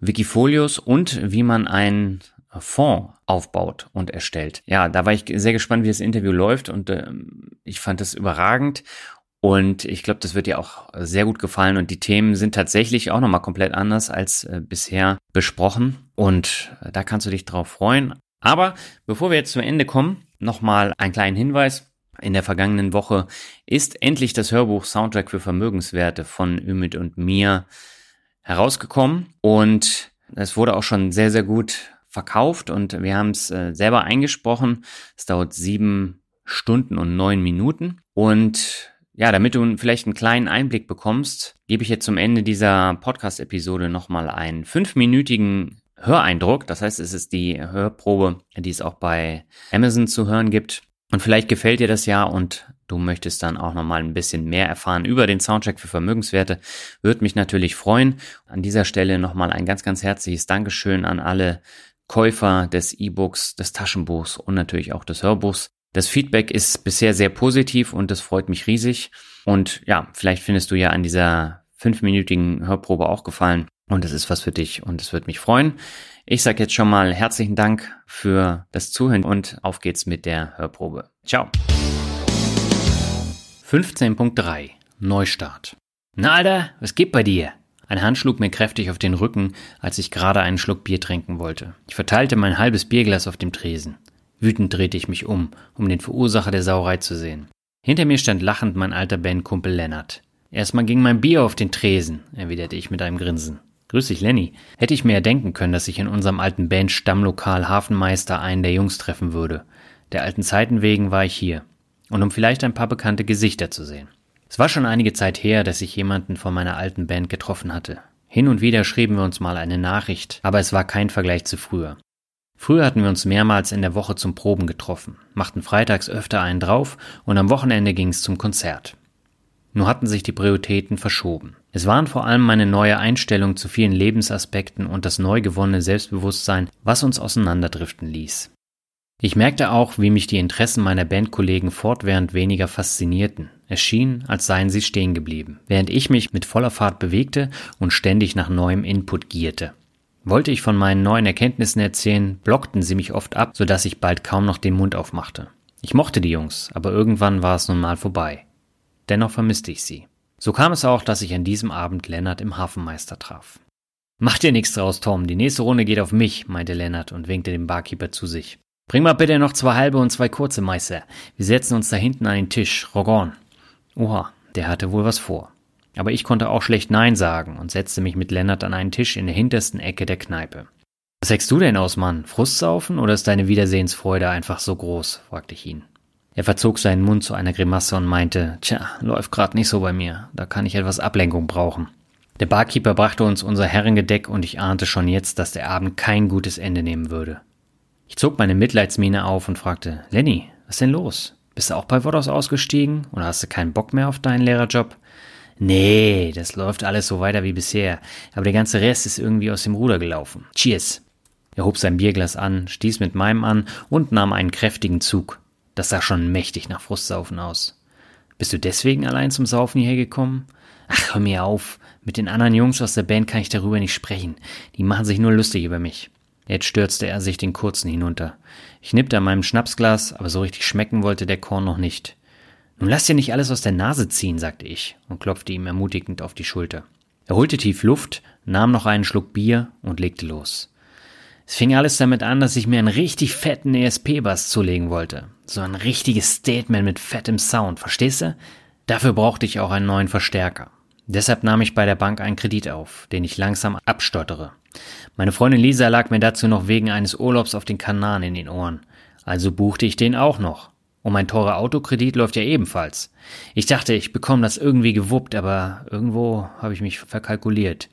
Wikifolios und wie man einen Fonds aufbaut und erstellt. Ja, da war ich sehr gespannt, wie das Interview läuft und äh, ich fand es überragend und ich glaube, das wird dir auch sehr gut gefallen und die Themen sind tatsächlich auch nochmal komplett anders als äh, bisher besprochen und äh, da kannst du dich drauf freuen. Aber bevor wir jetzt zum Ende kommen, nochmal einen kleinen Hinweis. In der vergangenen Woche ist endlich das Hörbuch Soundtrack für Vermögenswerte von Ümit und mir herausgekommen und es wurde auch schon sehr, sehr gut verkauft und wir haben es äh, selber eingesprochen. Es dauert sieben Stunden und neun Minuten. Und ja, damit du vielleicht einen kleinen Einblick bekommst, gebe ich jetzt zum Ende dieser Podcast-Episode nochmal einen fünfminütigen Höreindruck. Das heißt, es ist die Hörprobe, die es auch bei Amazon zu hören gibt. Und vielleicht gefällt dir das ja und du möchtest dann auch nochmal ein bisschen mehr erfahren über den Soundtrack für Vermögenswerte. Würde mich natürlich freuen. An dieser Stelle nochmal ein ganz, ganz herzliches Dankeschön an alle Käufer des E-Books, des Taschenbuchs und natürlich auch des Hörbuchs. Das Feedback ist bisher sehr positiv und das freut mich riesig. Und ja, vielleicht findest du ja an dieser fünfminütigen Hörprobe auch gefallen und es ist was für dich und es wird mich freuen. Ich sage jetzt schon mal herzlichen Dank für das Zuhören und auf geht's mit der Hörprobe. Ciao. 15.3 Neustart. Na Alter, was geht bei dir? Ein Hand schlug mir kräftig auf den Rücken, als ich gerade einen Schluck Bier trinken wollte. Ich verteilte mein halbes Bierglas auf dem Tresen. Wütend drehte ich mich um, um den Verursacher der Sauerei zu sehen. Hinter mir stand lachend mein alter Bandkumpel Lennart. Erstmal ging mein Bier auf den Tresen, erwiderte ich mit einem Grinsen. Grüß dich, Lenny. Hätte ich mir ja denken können, dass ich in unserem alten Band-Stammlokal Hafenmeister einen der Jungs treffen würde. Der alten Zeiten wegen war ich hier. Und um vielleicht ein paar bekannte Gesichter zu sehen. Es war schon einige Zeit her, dass ich jemanden von meiner alten Band getroffen hatte. Hin und wieder schrieben wir uns mal eine Nachricht, aber es war kein Vergleich zu früher. Früher hatten wir uns mehrmals in der Woche zum Proben getroffen, machten freitags öfter einen drauf und am Wochenende ging es zum Konzert. Nur hatten sich die Prioritäten verschoben. Es waren vor allem meine neue Einstellung zu vielen Lebensaspekten und das neu gewonnene Selbstbewusstsein, was uns auseinanderdriften ließ. Ich merkte auch, wie mich die Interessen meiner Bandkollegen fortwährend weniger faszinierten. Es schien, als seien sie stehen geblieben, während ich mich mit voller Fahrt bewegte und ständig nach neuem Input gierte. Wollte ich von meinen neuen Erkenntnissen erzählen, blockten sie mich oft ab, so dass ich bald kaum noch den Mund aufmachte. Ich mochte die Jungs, aber irgendwann war es nun mal vorbei. Dennoch vermisste ich sie. So kam es auch, dass ich an diesem Abend Lennart im Hafenmeister traf. Mach dir nichts draus, Tom. Die nächste Runde geht auf mich, meinte Lennart und winkte dem Barkeeper zu sich. Bring mal bitte noch zwei halbe und zwei kurze, Meister. Wir setzen uns da hinten an den Tisch. Rogon. Oha, der hatte wohl was vor. Aber ich konnte auch schlecht Nein sagen und setzte mich mit Lennart an einen Tisch in der hintersten Ecke der Kneipe. Was sagst du denn aus, Mann? Frustsaufen oder ist deine Wiedersehensfreude einfach so groß? fragte ich ihn. Er verzog seinen Mund zu einer Grimasse und meinte, tja, läuft grad nicht so bei mir, da kann ich etwas Ablenkung brauchen. Der Barkeeper brachte uns unser Herrengedeck und ich ahnte schon jetzt, dass der Abend kein gutes Ende nehmen würde. Ich zog meine Mitleidsmiene auf und fragte, Lenny, was denn los? Bist du auch bei Wodos ausgestiegen oder hast du keinen Bock mehr auf deinen Lehrerjob? Nee, das läuft alles so weiter wie bisher, aber der ganze Rest ist irgendwie aus dem Ruder gelaufen. Cheers! Er hob sein Bierglas an, stieß mit meinem an und nahm einen kräftigen Zug. Das sah schon mächtig nach Frustsaufen aus. Bist du deswegen allein zum Saufen hierher gekommen? Ach, hör mir auf. Mit den anderen Jungs aus der Band kann ich darüber nicht sprechen. Die machen sich nur lustig über mich. Jetzt stürzte er sich den kurzen hinunter. Ich nippte an meinem Schnapsglas, aber so richtig schmecken wollte der Korn noch nicht. Nun lass dir nicht alles aus der Nase ziehen, sagte ich und klopfte ihm ermutigend auf die Schulter. Er holte tief Luft, nahm noch einen Schluck Bier und legte los. Es fing alles damit an, dass ich mir einen richtig fetten ESP-Bass zulegen wollte. So ein richtiges Statement mit fettem Sound, verstehst du? Dafür brauchte ich auch einen neuen Verstärker. Deshalb nahm ich bei der Bank einen Kredit auf, den ich langsam abstottere. Meine Freundin Lisa lag mir dazu noch wegen eines Urlaubs auf den Kanaren in den Ohren. Also buchte ich den auch noch. Und mein teurer Autokredit läuft ja ebenfalls. Ich dachte, ich bekomme das irgendwie gewuppt, aber irgendwo habe ich mich verkalkuliert.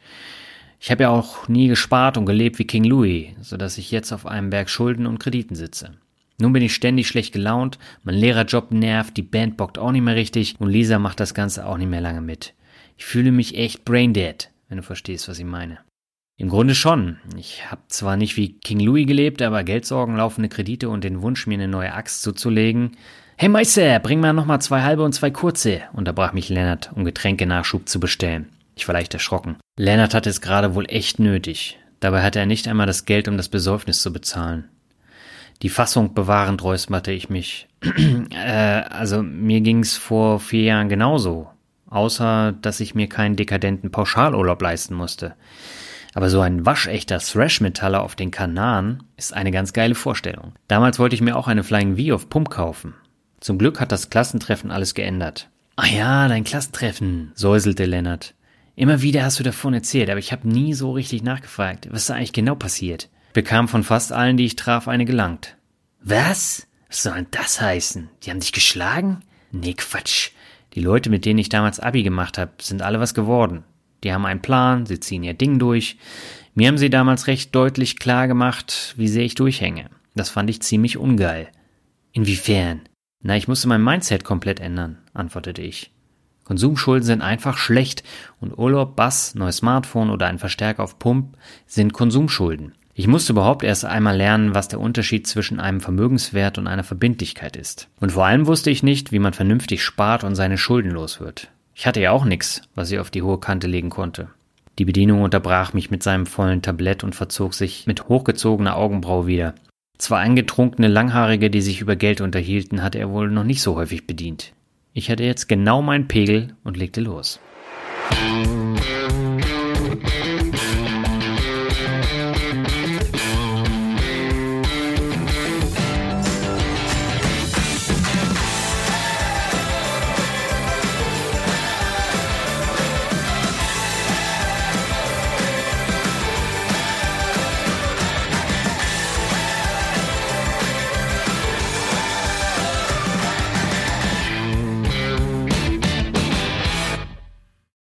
Ich habe ja auch nie gespart und gelebt wie King Louis, so dass ich jetzt auf einem Berg Schulden und Krediten sitze. Nun bin ich ständig schlecht gelaunt, mein Lehrerjob nervt, die Band bockt auch nicht mehr richtig und Lisa macht das Ganze auch nicht mehr lange mit. Ich fühle mich echt braindead, wenn du verstehst, was ich meine. Im Grunde schon. Ich habe zwar nicht wie King Louis gelebt, aber Geldsorgen, laufende Kredite und den Wunsch, mir eine neue Axt zuzulegen. Hey Meister, bring mal nochmal zwei halbe und zwei kurze, unterbrach mich Lennart, um Getränkenachschub zu bestellen. Ich war leicht erschrocken. Lennart hatte es gerade wohl echt nötig. Dabei hatte er nicht einmal das Geld, um das Besäufnis zu bezahlen. Die Fassung bewahrend räusperte ich mich. äh, also mir ging's vor vier Jahren genauso. Außer, dass ich mir keinen dekadenten Pauschalurlaub leisten musste. Aber so ein waschechter Thrash-Metaller auf den Kanaren ist eine ganz geile Vorstellung. Damals wollte ich mir auch eine Flying V auf Pump kaufen. Zum Glück hat das Klassentreffen alles geändert. Ah ja, dein Klassentreffen, säuselte Lennart. Immer wieder hast du davon erzählt, aber ich habe nie so richtig nachgefragt, was da eigentlich genau passiert. bekam von fast allen, die ich traf, eine gelangt. Was? Was soll denn das heißen? Die haben dich geschlagen? Nee, Quatsch. Die Leute, mit denen ich damals Abi gemacht habe, sind alle was geworden. Die haben einen Plan, sie ziehen ihr Ding durch. Mir haben sie damals recht deutlich klar gemacht, wie sehr ich durchhänge. Das fand ich ziemlich ungeil. Inwiefern? Na, ich musste mein Mindset komplett ändern, antwortete ich. Konsumschulden sind einfach schlecht und Urlaub, Bass, neues Smartphone oder ein Verstärker auf Pump sind Konsumschulden. Ich musste überhaupt erst einmal lernen, was der Unterschied zwischen einem Vermögenswert und einer Verbindlichkeit ist. Und vor allem wusste ich nicht, wie man vernünftig spart und seine Schulden los wird. Ich hatte ja auch nichts, was ich auf die hohe Kante legen konnte. Die Bedienung unterbrach mich mit seinem vollen Tablett und verzog sich mit hochgezogener Augenbraue wieder. Zwei angetrunkene Langhaarige, die sich über Geld unterhielten, hatte er wohl noch nicht so häufig bedient. Ich hatte jetzt genau meinen Pegel und legte los.